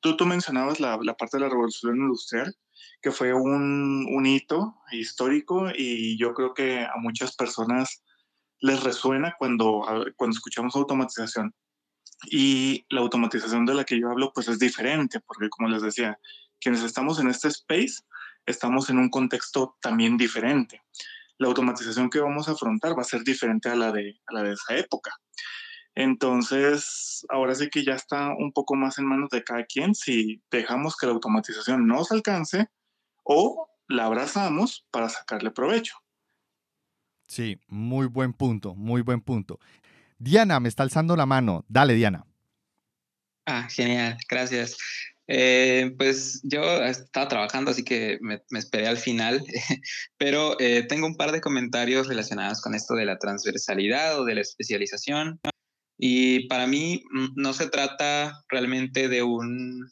tú, tú mencionabas la, la, parte de la revolución industrial, que fue un, un, hito histórico y yo creo que a muchas personas les resuena cuando, cuando escuchamos automatización. Y la automatización de la que yo hablo, pues es diferente, porque como les decía, quienes estamos en este space, estamos en un contexto también diferente la automatización que vamos a afrontar va a ser diferente a la de, a la de esa época. Entonces, ahora sí que ya está un poco más en manos de cada quien si dejamos que la automatización nos alcance o la abrazamos para sacarle provecho. Sí, muy buen punto, muy buen punto. Diana, me está alzando la mano. Dale, Diana. Ah, genial, gracias. Eh, pues yo estaba trabajando, así que me, esperé al final, pero eh, tengo un par de comentarios relacionados con esto de la transversalidad o de la especialización. Y para mí mm, no se trata realmente de un,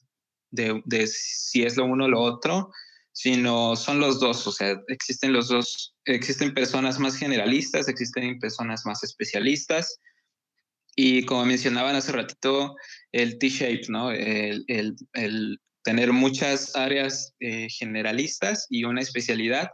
de, de si es lo uno o lo otro, sino son los dos, o sea, existen los dos, existen personas más generalistas, existen personas más especialistas. Y como mencionaban hace ratito, el T-shape, ¿no? El, el, tener muchas áreas eh, generalistas y una especialidad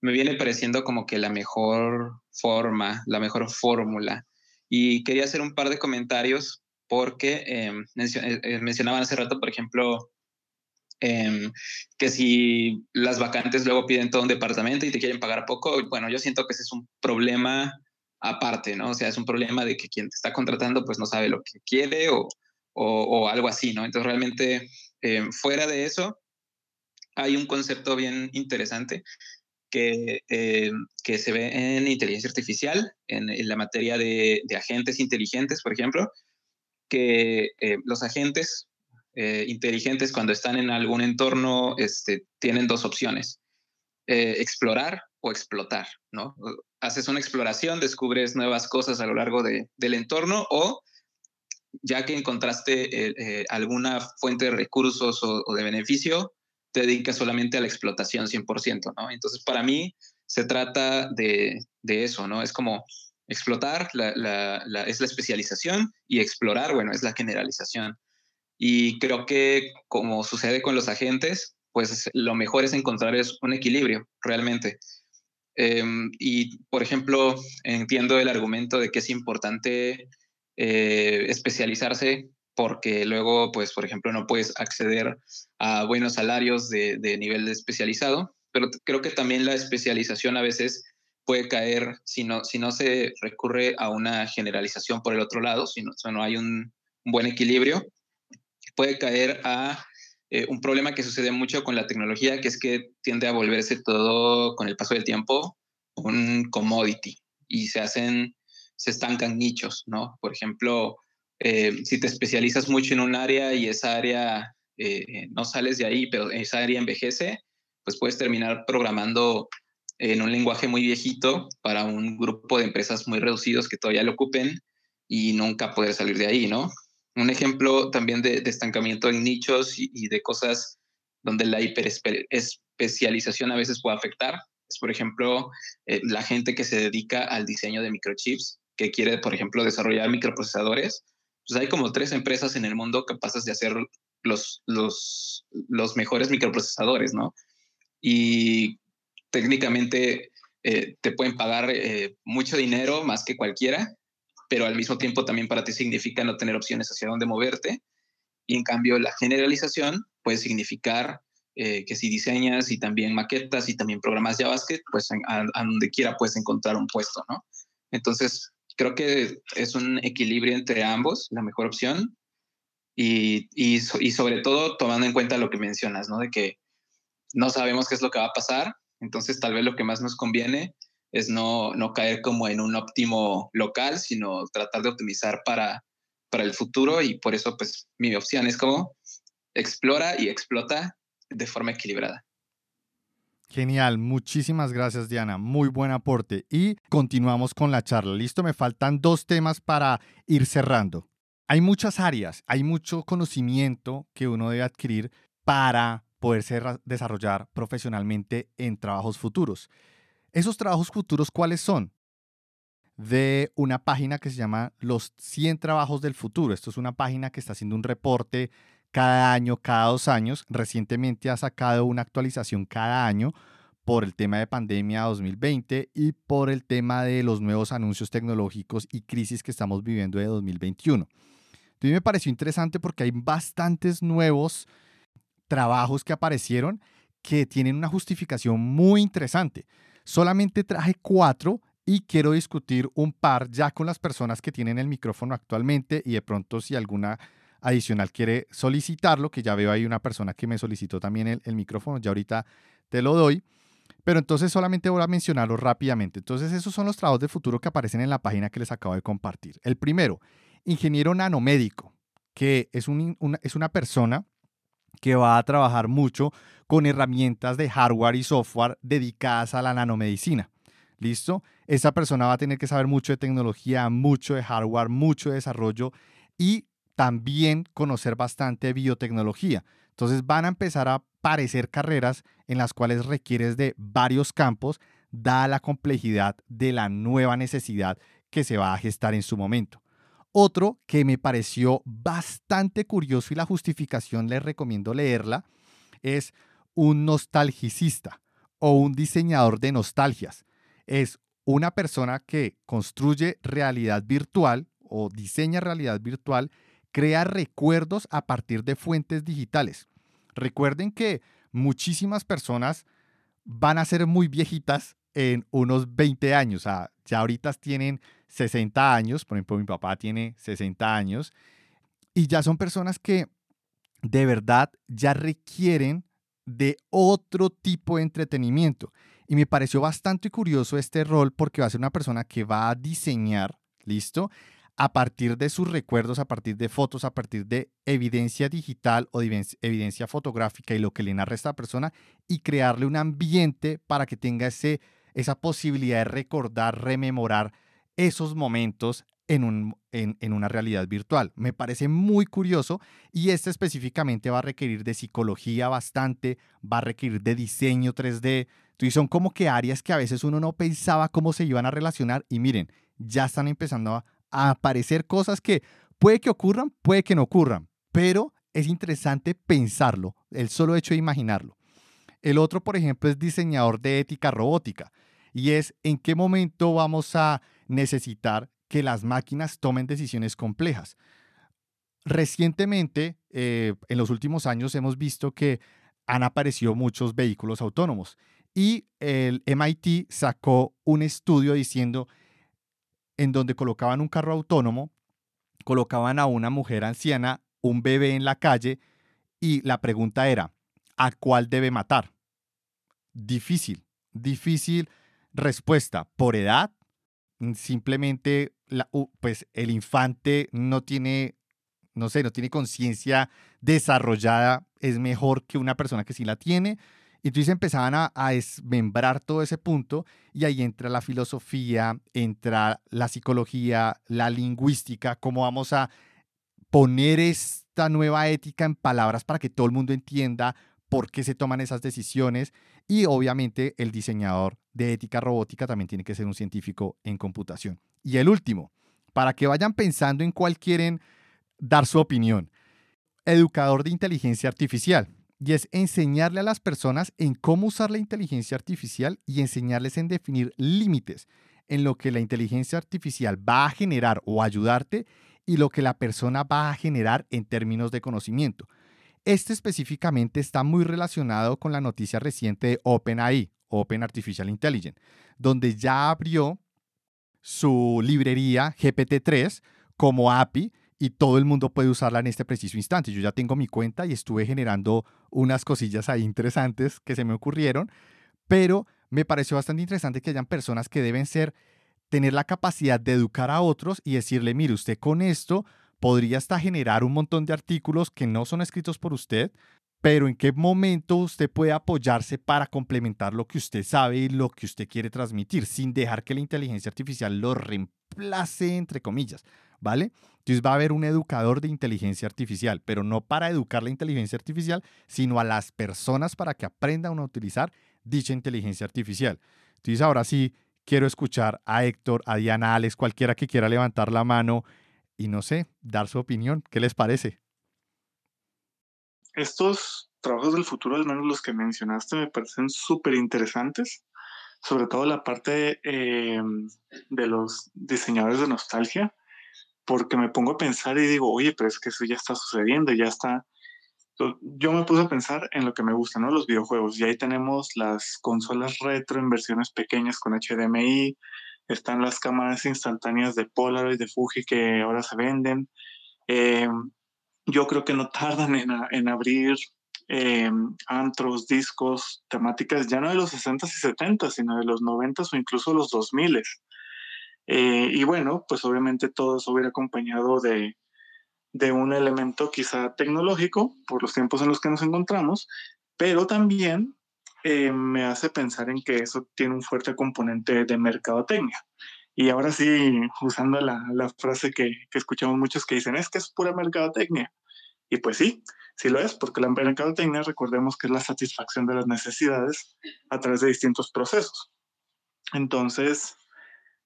me viene pareciendo como que la mejor forma, la mejor fórmula. Y quería hacer un par de comentarios porque em, eh, mencionaban hace rato, por ejemplo, em, que si las vacantes luego piden todo un departamento y te quieren pagar poco, bueno, yo siento que ese es un problema aparte, ¿no? O sea, es un problema de que quien te está contratando pues no sabe lo que quiere o, o, algo así, ¿no? Entonces realmente eh, fuera de eso hay un concepto bien interesante que, eh, que se ve en inteligencia artificial, en, la materia de, de, agentes inteligentes, por ejemplo, que eh, los agentes inteligentes cuando están en algún entorno este, tienen dos opciones, explorar o explotar, ¿no? Haces una exploración, descubres nuevas cosas a lo largo de, del entorno o ya que encontraste eh, eh, alguna fuente de recursos o, de beneficio, te dedicas solamente a la explotación 100%, ¿no? Entonces, para mí se trata de, eso, ¿no? Es como explotar la, es la especialización y explorar, bueno, es la generalización. Y creo que como sucede con los agentes, pues lo mejor es encontrar es un equilibrio realmente. Em, y, por ejemplo, entiendo el argumento de que es importante eh, especializarse porque luego, pues, por ejemplo, no puedes acceder a buenos salarios de, nivel especializado, pero creo que también la especialización a veces puede caer si no, si no se recurre a una generalización por el otro lado, si no, no hay un, buen equilibrio, puede caer a eh, un problema que sucede mucho con la tecnología, que es que tiende a volverse todo con el paso del tiempo un commodity y se hacen se estancan nichos, ¿no? Por ejemplo, eh, si te especializas mucho en un área y esa área eh, no sales de ahí, pero esa área envejece, pues puedes terminar programando en un lenguaje muy viejito para un grupo de empresas muy reducidos que todavía lo ocupen y nunca poder salir de ahí, ¿no? Un ejemplo también de, estancamiento en nichos y, de cosas donde la hiperespecialización a veces puede afectar es, por ejemplo, eh, la gente que se dedica al diseño de microchips que quiere, por ejemplo, desarrollar microprocesadores, pues hay como tres empresas en el mundo capaces de hacer los, los, mejores microprocesadores, ¿no? Y técnicamente eh, te pueden pagar eh, mucho dinero más que cualquiera, pero al mismo tiempo también para ti significa no tener opciones hacia dónde moverte. Y en cambio la generalización puede significar eh, que si diseñas y también maquetas y también programas JavaScript, pues a, donde quiera puedes encontrar un puesto, ¿no? Entonces, creo que es un equilibrio entre ambos, la mejor opción. Y, y, y sobre todo tomando en cuenta lo que mencionas, ¿no? De que no sabemos qué es lo que va a pasar, entonces tal vez lo que más nos conviene es no, no caer como en un óptimo local, sino tratar de optimizar para, para el futuro y por eso pues mi opción es como explora y explota de forma equilibrada. Genial, muchísimas gracias Diana, muy buen aporte y continuamos con la charla. Listo, me faltan dos temas para ir cerrando. Hay muchas áreas, hay mucho conocimiento que uno debe adquirir para poderse desarrollar profesionalmente en trabajos futuros. ¿Esos trabajos futuros cuáles son? De una página que se llama Los 100 Trabajos del Futuro. Esto es una página que está haciendo un reporte cada año, cada dos años. Recientemente ha sacado una actualización cada año por el tema de pandemia 2020 y por el tema de los nuevos anuncios tecnológicos y crisis que estamos viviendo de 2021. Entonces me pareció interesante porque hay bastantes nuevos trabajos que aparecieron que tienen una justificación muy interesante. Solamente traje cuatro y quiero discutir un par ya con las personas que tienen el micrófono actualmente y de pronto si alguna adicional quiere solicitarlo, que ya veo ahí una persona que me solicitó también el, micrófono, ya ahorita te lo doy. Pero entonces solamente voy a mencionarlo rápidamente. Entonces esos son los trabajos de futuro que aparecen en la página que les acabo de compartir. El primero, ingeniero nanomédico, que es, es una persona que va a trabajar mucho con herramientas de hardware y software dedicadas a la nanomedicina. ¿Listo? Esa persona va a tener que saber mucho de tecnología, mucho de hardware, mucho de desarrollo y también conocer bastante biotecnología. Entonces van a empezar a aparecer carreras en las cuales requieres de varios campos, dada la complejidad de la nueva necesidad que se va a gestar en su momento. Otro que me pareció bastante curioso y la justificación les recomiendo leerla es un nostalgicista o un diseñador de nostalgias. Es una persona que construye realidad virtual o diseña realidad virtual crea recuerdos a partir de fuentes digitales. Recuerden que muchísimas personas van a ser muy viejitas en unos 20 años. O ya ahorita tienen 60 años, por ejemplo, mi papá tiene 60 años, y ya son personas que de verdad ya requieren de otro tipo de entretenimiento. Y me pareció bastante curioso este rol porque va a ser una persona que va a diseñar, ¿listo? a partir de sus recuerdos, a partir de fotos, a partir de evidencia digital o evidencia fotográfica y lo que le narra esta persona y crearle un ambiente para que tenga ese, esa posibilidad de recordar, rememorar esos momentos en, un, en, en, una realidad virtual. Me parece muy curioso y este específicamente va a requerir de psicología bastante, va a requerir de diseño 3D. Entonces son como que áreas que a veces uno no pensaba cómo se iban a relacionar y miren, ya están empezando a aparecer cosas que puede que ocurran, puede que no ocurran, pero es interesante pensarlo, el solo hecho de imaginarlo. El otro, por ejemplo, es diseñador de ética robótica y es en qué momento vamos a necesitar que las máquinas tomen decisiones complejas. Recientemente, eh, en los últimos años, hemos visto que han aparecido muchos vehículos autónomos y el MIT sacó un estudio diciendo en donde colocaban un carro autónomo, colocaban a una mujer anciana, un bebé en la calle y la pregunta era, ¿a cuál debe matar? Difícil, difícil respuesta. ¿Por edad? Mm, simplemente, pues el infante no tiene, no sé, no tiene conciencia desarrollada, es mejor que una persona que sí la tiene. Y entonces empezaban a, desmembrar todo ese punto y ahí entra la filosofía, entra la psicología, la lingüística, cómo vamos a poner esta nueva ética en palabras para que todo el mundo entienda por qué se toman esas decisiones y obviamente el diseñador de ética robótica también tiene que ser un científico en computación. Y el último, para que vayan pensando en cuál quieren dar su opinión. Educador de inteligencia artificial. Y es enseñarle a las personas en cómo usar la inteligencia artificial y enseñarles en definir límites en lo que la inteligencia artificial va a generar o ayudarte y lo que la persona va a generar en términos de conocimiento. Este específicamente está muy relacionado con la noticia reciente de OpenAI, Open Artificial Intelligence, donde ya abrió su librería GPT-3 como API y todo el mundo puede usarla en este preciso instante. Yo ya tengo mi cuenta y estuve generando unas cosillas ahí interesantes que se me ocurrieron, pero me pareció bastante interesante que hayan personas que deben ser, tener la capacidad de educar a otros y decirle, mire, usted con esto podría hasta generar un montón de artículos que no son escritos por usted, pero en qué momento usted puede apoyarse para complementar lo que usted sabe y lo que usted quiere transmitir, sin dejar que la inteligencia artificial lo reemplace, entre comillas, ¿vale? Entonces va a haber un educador de inteligencia artificial, pero no para educar la inteligencia artificial, sino a las personas para que aprendan a utilizar dicha inteligencia artificial. Entonces ahora sí, quiero escuchar a Héctor, a Diana, Alex, cualquiera que quiera levantar la mano y no sé, dar su opinión. ¿Qué les parece? Estos trabajos del futuro, al menos los que mencionaste, me parecen súper interesantes, sobre todo la parte eh, de los diseñadores de nostalgia, porque me pongo a pensar y digo, oye, pero es que eso ya está sucediendo, ya está. Yo me puse a pensar en lo que me gusta, ¿no? Los videojuegos. Y ahí tenemos las consolas retro en versiones pequeñas con HDMI, están las cámaras instantáneas de Polaroid, de Fuji que ahora se venden. Eh, yo creo que no tardan en, abrir eh, antros, discos, temáticas ya no de los 60s y 70s, sino de los 90s o incluso los 2000s. Eh, y bueno, pues obviamente todo eso hubiera acompañado de, de un elemento quizá tecnológico por los tiempos en los que nos encontramos, pero también eh, me hace pensar en que eso tiene un fuerte componente de mercadotecnia. Y ahora sí, usando la, frase que, que, escuchamos muchos que dicen, es que es pura mercadotecnia. Y pues sí, sí lo es, porque la mercadotecnia, recordemos que es la satisfacción de las necesidades a través de distintos procesos. Entonces,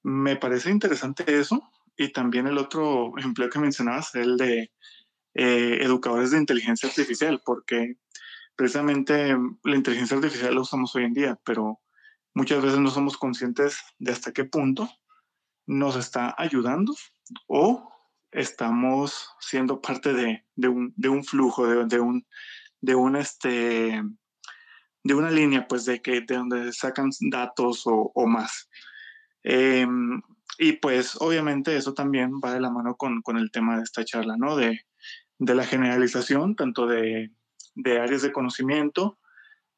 me parece interesante eso. Y también el otro empleo que mencionabas, el de eh, educadores de inteligencia artificial, porque precisamente la inteligencia artificial la usamos hoy en día, pero muchas veces no somos conscientes de hasta qué punto nos está ayudando o estamos siendo parte de, un, flujo, de, un, de, un este, de una línea, pues, de, que, de donde sacan datos o, más. Em, y pues, obviamente, eso también va de la mano con, el tema de esta charla, ¿no? De, de la generalización, tanto de, de áreas de conocimiento,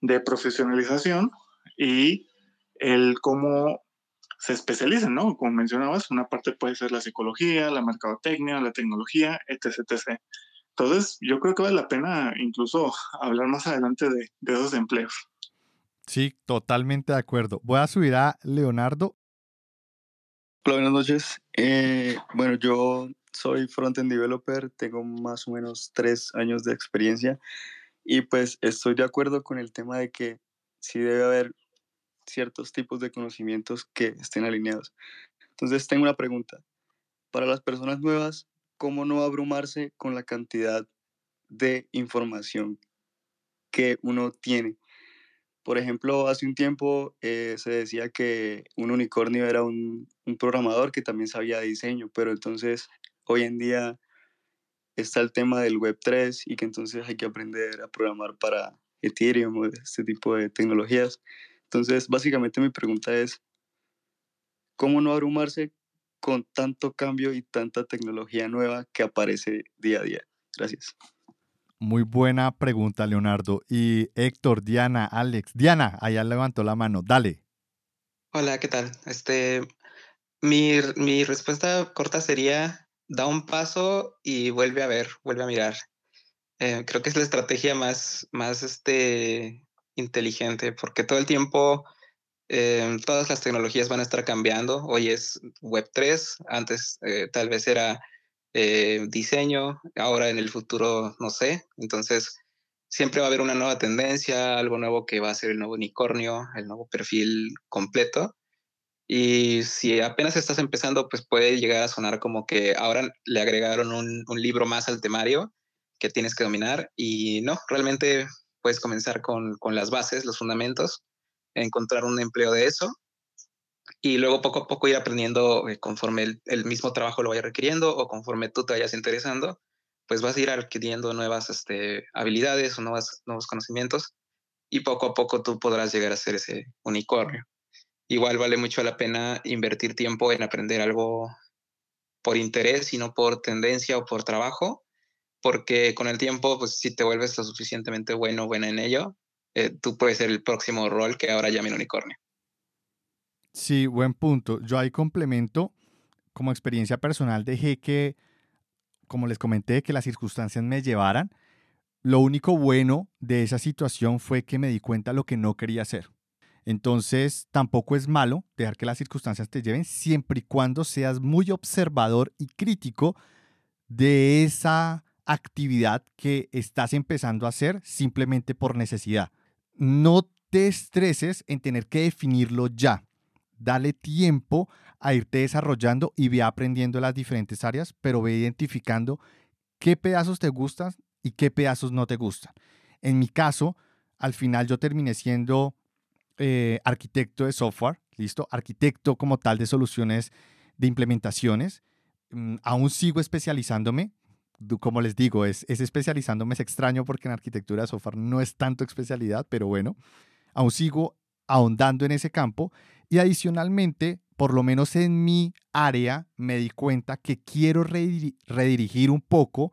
de profesionalización y el cómo se especializan, ¿no? Como mencionabas, una parte puede ser la psicología, la mercadotecnia, la tecnología, etc, etc. Entonces, yo creo que vale la pena incluso hablar más adelante de, de esos empleos. Sí, totalmente de acuerdo. Voy a subir a Leonardo. Hola, buenas noches. Eh, bueno, yo soy frontend developer, tengo más o menos tres años de experiencia y pues estoy de acuerdo con el tema de que sí debe haber ciertos tipos de conocimientos que estén alineados. Entonces, tengo una pregunta. Para las personas nuevas, ¿cómo no abrumarse con la cantidad de información que uno tiene? Por ejemplo, hace un tiempo eh, se decía que un unicornio era un, un programador que también sabía diseño, pero entonces hoy en día está el tema del Web3 y que entonces hay que aprender a programar para Ethereum o este tipo de tecnologías. Entonces, básicamente mi pregunta es, ¿cómo no abrumarse con tanto cambio y tanta tecnología nueva que aparece día a día? Gracias. Muy buena pregunta, Leonardo. Y Héctor, Diana, Alex. Diana, allá levantó la mano. Dale. Hola, ¿qué tal? Este, mi, mi respuesta corta sería, da un paso y vuelve a ver, vuelve a mirar. Eh, creo que es la estrategia más, más este, inteligente, porque todo el tiempo em, todas las tecnologías van a estar cambiando. Hoy es Web3, antes eh, tal vez era eh, diseño, ahora en el futuro no sé. Entonces, siempre va a haber una nueva tendencia, algo nuevo que va a ser el nuevo unicornio, el nuevo perfil completo. Y si apenas estás empezando, pues puede llegar a sonar como que ahora le agregaron un libro más al temario que tienes que dominar. Y no, realmente puedes comenzar con, con las bases, los fundamentos, encontrar un empleo de eso y luego poco a poco ir aprendiendo eh, conforme el, mismo trabajo lo vaya requiriendo o conforme tú te vayas interesando, pues vas a ir adquiriendo nuevas este, habilidades o nuevas, nuevos conocimientos y poco a poco tú podrás llegar a ser ese unicornio. Igual vale mucho la pena invertir tiempo en aprender algo por interés y no por tendencia o por trabajo, porque con el tiempo, pues si te vuelves lo suficientemente bueno o buena en ello, eh, tú puedes ser el próximo rol que ahora llamen unicornio. Sí, buen punto. Yo ahí complemento, como experiencia personal, dejé que, como les comenté, que las circunstancias me llevaran. Lo único bueno de esa situación fue que me di cuenta lo que no quería hacer. Entonces, tampoco es malo dejar que las circunstancias te lleven siempre y cuando seas muy observador y crítico de esa actividad que estás empezando a hacer simplemente por necesidad. No te estreses en tener que definirlo ya. Dale tiempo a irte desarrollando y ve aprendiendo las diferentes áreas, pero ve identificando qué pedazos te gustan y qué pedazos no te gustan. En mi caso, al final yo terminé siendo eh, arquitecto de software, listo, arquitecto como tal de soluciones de implementaciones. Mm, aún sigo especializándome, como les digo, es, es especializándome, es extraño porque en arquitectura de software no es tanto especialidad, pero bueno, aún sigo ahondando en ese campo y adicionalmente, por lo menos en mi área, me di cuenta que quiero redirigir un poco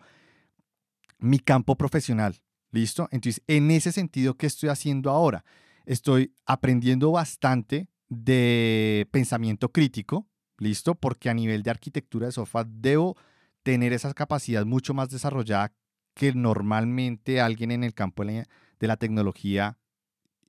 mi campo profesional. ¿Listo? Entonces, en ese sentido, ¿qué estoy haciendo ahora? Estoy aprendiendo bastante de pensamiento crítico, ¿listo? Porque a nivel de arquitectura de software debo tener esa capacidad mucho más desarrollada que normalmente alguien en el campo de la tecnología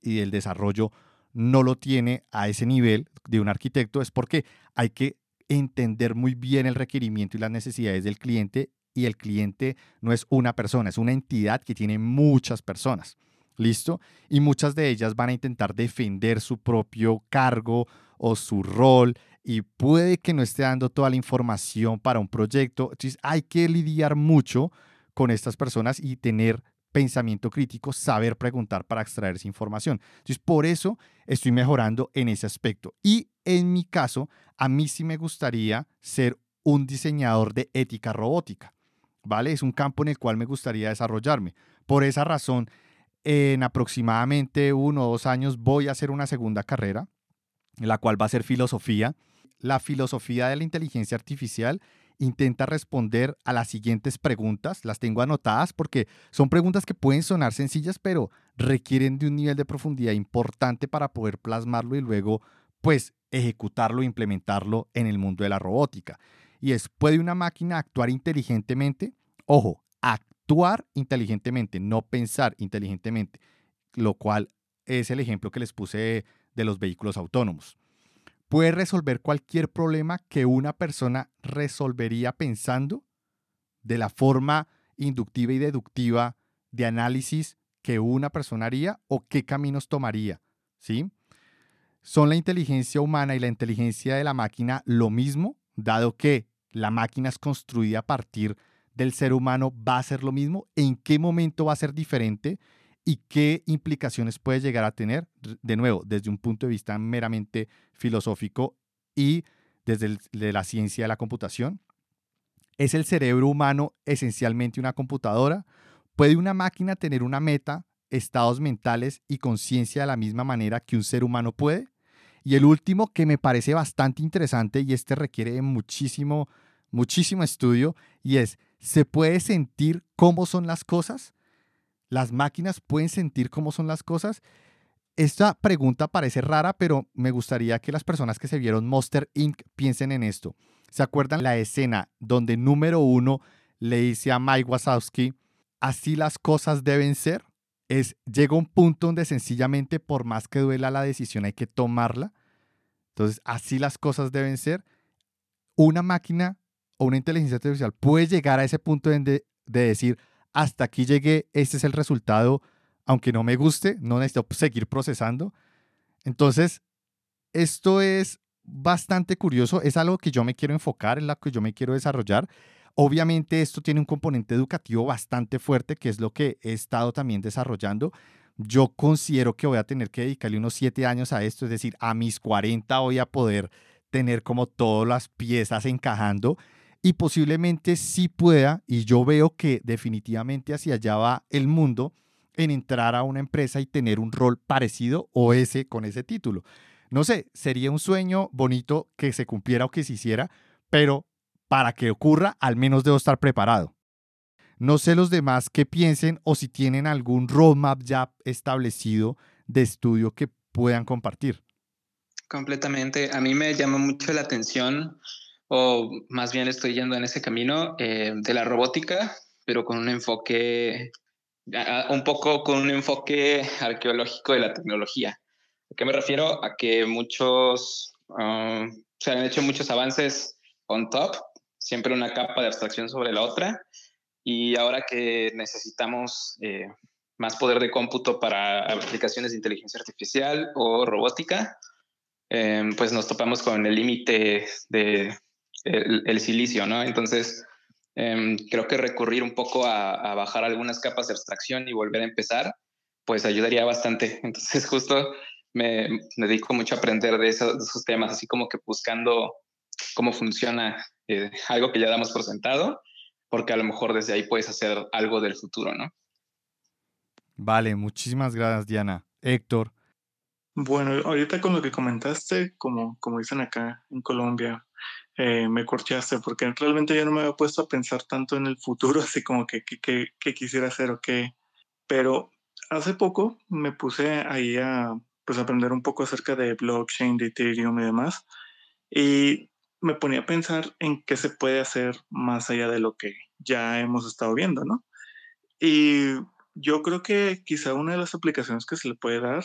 y del desarrollo no lo tiene a ese nivel de un arquitecto, es porque hay que entender muy bien el requerimiento y las necesidades del cliente y el cliente no es una persona, es una entidad que tiene muchas personas. ¿Listo? Y muchas de ellas van a intentar defender su propio cargo o su rol y puede que no esté dando toda la información para un proyecto. Entonces hay que lidiar mucho con estas personas y tener pensamiento crítico, saber preguntar para extraer esa información. Entonces por eso estoy mejorando en ese aspecto. Y en mi caso, a mí sí me gustaría ser un diseñador de ética robótica. ¿Vale? Es un campo en el cual me gustaría desarrollarme. Por esa razón, en aproximadamente uno o dos años voy a hacer una segunda carrera, la cual va a ser filosofía. La filosofía de la inteligencia artificial intenta responder a las siguientes preguntas. Las tengo anotadas porque son preguntas que pueden sonar sencillas, pero requieren de un nivel de profundidad importante para poder plasmarlo y luego, pues, ejecutarlo e implementarlo en el mundo de la robótica. Y es, ¿puede una máquina actuar inteligentemente? Ojo, actuar inteligentemente, no pensar inteligentemente, lo cual es el ejemplo que les puse de, los vehículos autónomos. Puede resolver cualquier problema que una persona resolvería pensando de la forma inductiva y deductiva de análisis que una persona haría o qué caminos tomaría, ¿sí? ¿Son la inteligencia humana y la inteligencia de la máquina lo mismo, dado que la máquina es construida a partir de del ser humano va a ser lo mismo, en qué momento va a ser diferente y qué implicaciones puede llegar a tener, de nuevo, desde un punto de vista meramente filosófico y desde de la ciencia de la computación. ¿Es el cerebro humano esencialmente una computadora? ¿Puede una máquina tener una meta, estados mentales y conciencia de la misma manera que un ser humano puede? Y el último que me parece bastante interesante y este requiere muchísimo, muchísimo estudio y es ¿Se puede sentir cómo son las cosas? ¿Las máquinas pueden sentir cómo son las cosas? Esta pregunta parece rara, pero me gustaría que las personas que se vieron Monster Inc. piensen en esto. ¿Se acuerdan la escena donde número uno le dice a Mike Wazowski, así las cosas deben ser? Es, llega un punto donde sencillamente, por más que duela la decisión, hay que tomarla. Entonces, así las cosas deben ser. Una máquina o una inteligencia artificial puede llegar a ese punto de, decir, hasta aquí llegué, este es el resultado, aunque no me guste, no necesito seguir procesando. Entonces, esto es bastante curioso, es algo que yo me quiero enfocar, en lo que yo me quiero desarrollar. Obviamente esto tiene un componente educativo bastante fuerte, que es lo que he estado también desarrollando. Yo considero que voy a tener que dedicarle unos siete años a esto, es decir, a mis 40 voy a poder tener como todas las piezas encajando y posiblemente sí pueda, y yo veo que definitivamente hacia allá va el mundo, en entrar a una empresa y tener un rol parecido o ese con ese título. No sé, sería un sueño bonito que se cumpliera o que se hiciera, pero para que ocurra, al menos debo estar preparado. No sé los demás qué piensen o si tienen algún roadmap ya establecido de estudio que puedan compartir. Completamente. A mí me llama mucho la atención, o más bien estoy yendo en ese camino, eh, de la robótica, pero con un enfoque un poco con un enfoque arqueológico de la tecnología. ¿A qué me refiero? A que muchos, ah, se han hecho muchos avances on top, siempre una capa de abstracción sobre la otra, y ahora que necesitamos eh, más poder de cómputo para aplicaciones de inteligencia artificial o robótica, em, pues nos topamos con el límite de el, silicio, ¿no? Entonces, Em, creo que recurrir un poco a, bajar algunas capas de abstracción y volver a empezar, pues ayudaría bastante. Entonces justo me, dedico mucho a aprender de esos, temas, así como que buscando cómo funciona eh, algo que ya damos por sentado, porque a lo mejor desde ahí puedes hacer algo del futuro, ¿no? Vale, muchísimas gracias, Diana. Héctor. Bueno, ahorita con lo que comentaste, como, como dicen acá en Colombia, eh, me corchaste porque realmente yo no me había puesto a pensar tanto en el futuro, así como que, quisiera hacer o qué. Pero hace poco me puse ahí a pues, aprender un poco acerca de blockchain, de Ethereum y demás. Y me ponía a pensar en qué se puede hacer más allá de lo que ya hemos estado viendo, ¿no? Y yo creo que quizá una de las aplicaciones que se le puede dar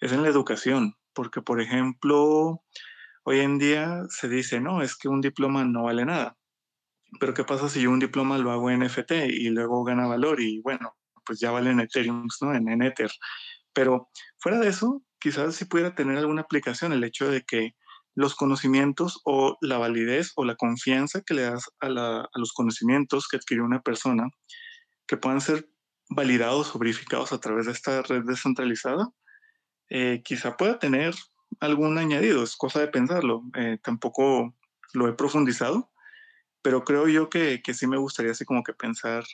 es en la educación, porque por ejemplo, Hoy en día se dice, no, es que un diploma no vale nada. Pero ¿qué pasa si yo un diploma lo hago en NFT y luego gana valor y bueno, pues ya vale en Ethereum, ¿no? En, Ether. Pero fuera de eso, quizás sí pudiera tener alguna aplicación el hecho de que los conocimientos o la validez o la confianza que le das a, los conocimientos que adquirió una persona, que puedan ser validados o verificados a través de esta red descentralizada, eh, quizá pueda tener algún añadido, es cosa de pensarlo. Eh, tampoco lo he profundizado, pero creo yo que, que, sí me gustaría así como que pensar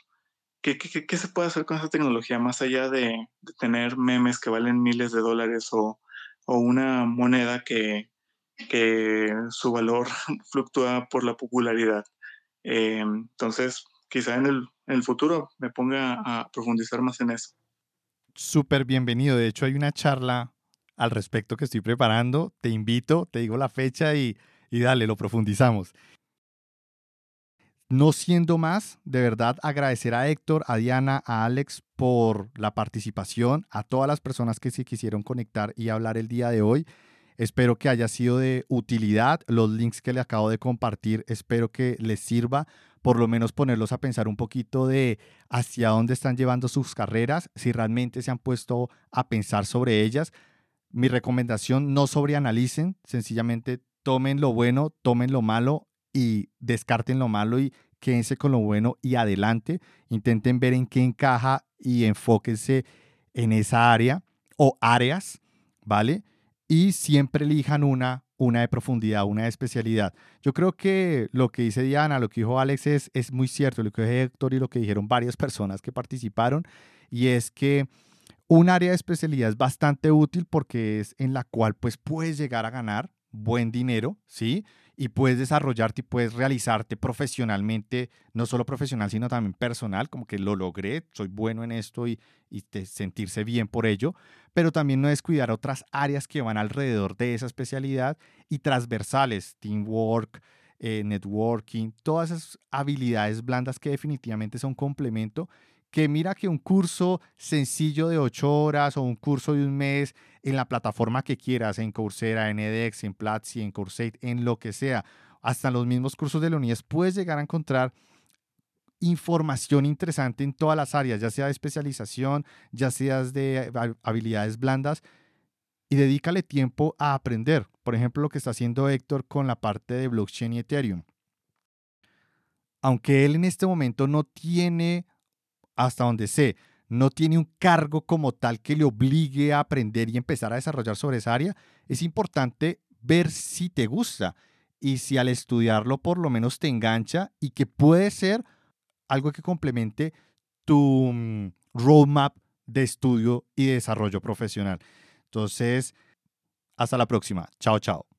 qué, qué, qué se puede hacer con esa tecnología más allá de, tener memes que valen miles de dólares o, o una moneda que, que, su valor fluctúa por la popularidad. Eh, entonces, quizá en el, en el futuro me ponga a profundizar más en eso. Súper bienvenido. De hecho, hay una charla al respecto que estoy preparando. Te invito, te digo la fecha y, y dale, lo profundizamos. No siendo más, de verdad agradecer a Héctor, a Diana, a Alex por la participación, a todas las personas que se quisieron conectar y hablar el día de hoy. Espero que haya sido de utilidad. Los links que le acabo de compartir, espero que les sirva, por lo menos ponerlos a pensar un poquito de hacia dónde están llevando sus carreras, si realmente se han puesto a pensar sobre ellas mi recomendación, no sobreanalicen, sencillamente tomen lo bueno, tomen lo malo y descarten lo malo y quédense con lo bueno y adelante. Intenten ver en qué encaja y enfóquense en esa área o áreas, ¿vale? Y siempre elijan una, una de profundidad, una de especialidad. Yo creo que lo que dice Diana, lo que dijo Alex es, es muy cierto, lo que dijo Héctor y lo que dijeron varias personas que participaron, y es que un área de especialidad es bastante útil porque es en la cual pues puedes llegar a ganar buen dinero, ¿sí? Y puedes desarrollarte y puedes realizarte profesionalmente, no solo profesional, sino también personal, como que lo logré, soy bueno en esto y, y sentirse bien por ello, pero también no descuidar otras áreas que van alrededor de esa especialidad y transversales, teamwork, eh, networking, todas esas habilidades blandas que definitivamente son complemento que mira que un curso sencillo de ocho horas o un curso de un mes en la plataforma que quieras, en Coursera, en edX, en Platzi, en Coursate, en lo que sea, hasta los mismos cursos de la UNIES, puedes llegar a encontrar información interesante en todas las áreas, ya sea de especialización, ya sea de habilidades blandas, y dedícale tiempo a aprender. Por ejemplo, lo que está haciendo Héctor con la parte de blockchain y Ethereum. Aunque él en este momento no tiene, hasta donde sé, no tiene un cargo como tal que le obligue a aprender y empezar a desarrollar sobre esa área, es importante ver si te gusta y si al estudiarlo por lo menos te engancha y que puede ser algo que complemente tu mm, roadmap de estudio y desarrollo profesional. Entonces, hasta la próxima. Chao, chao.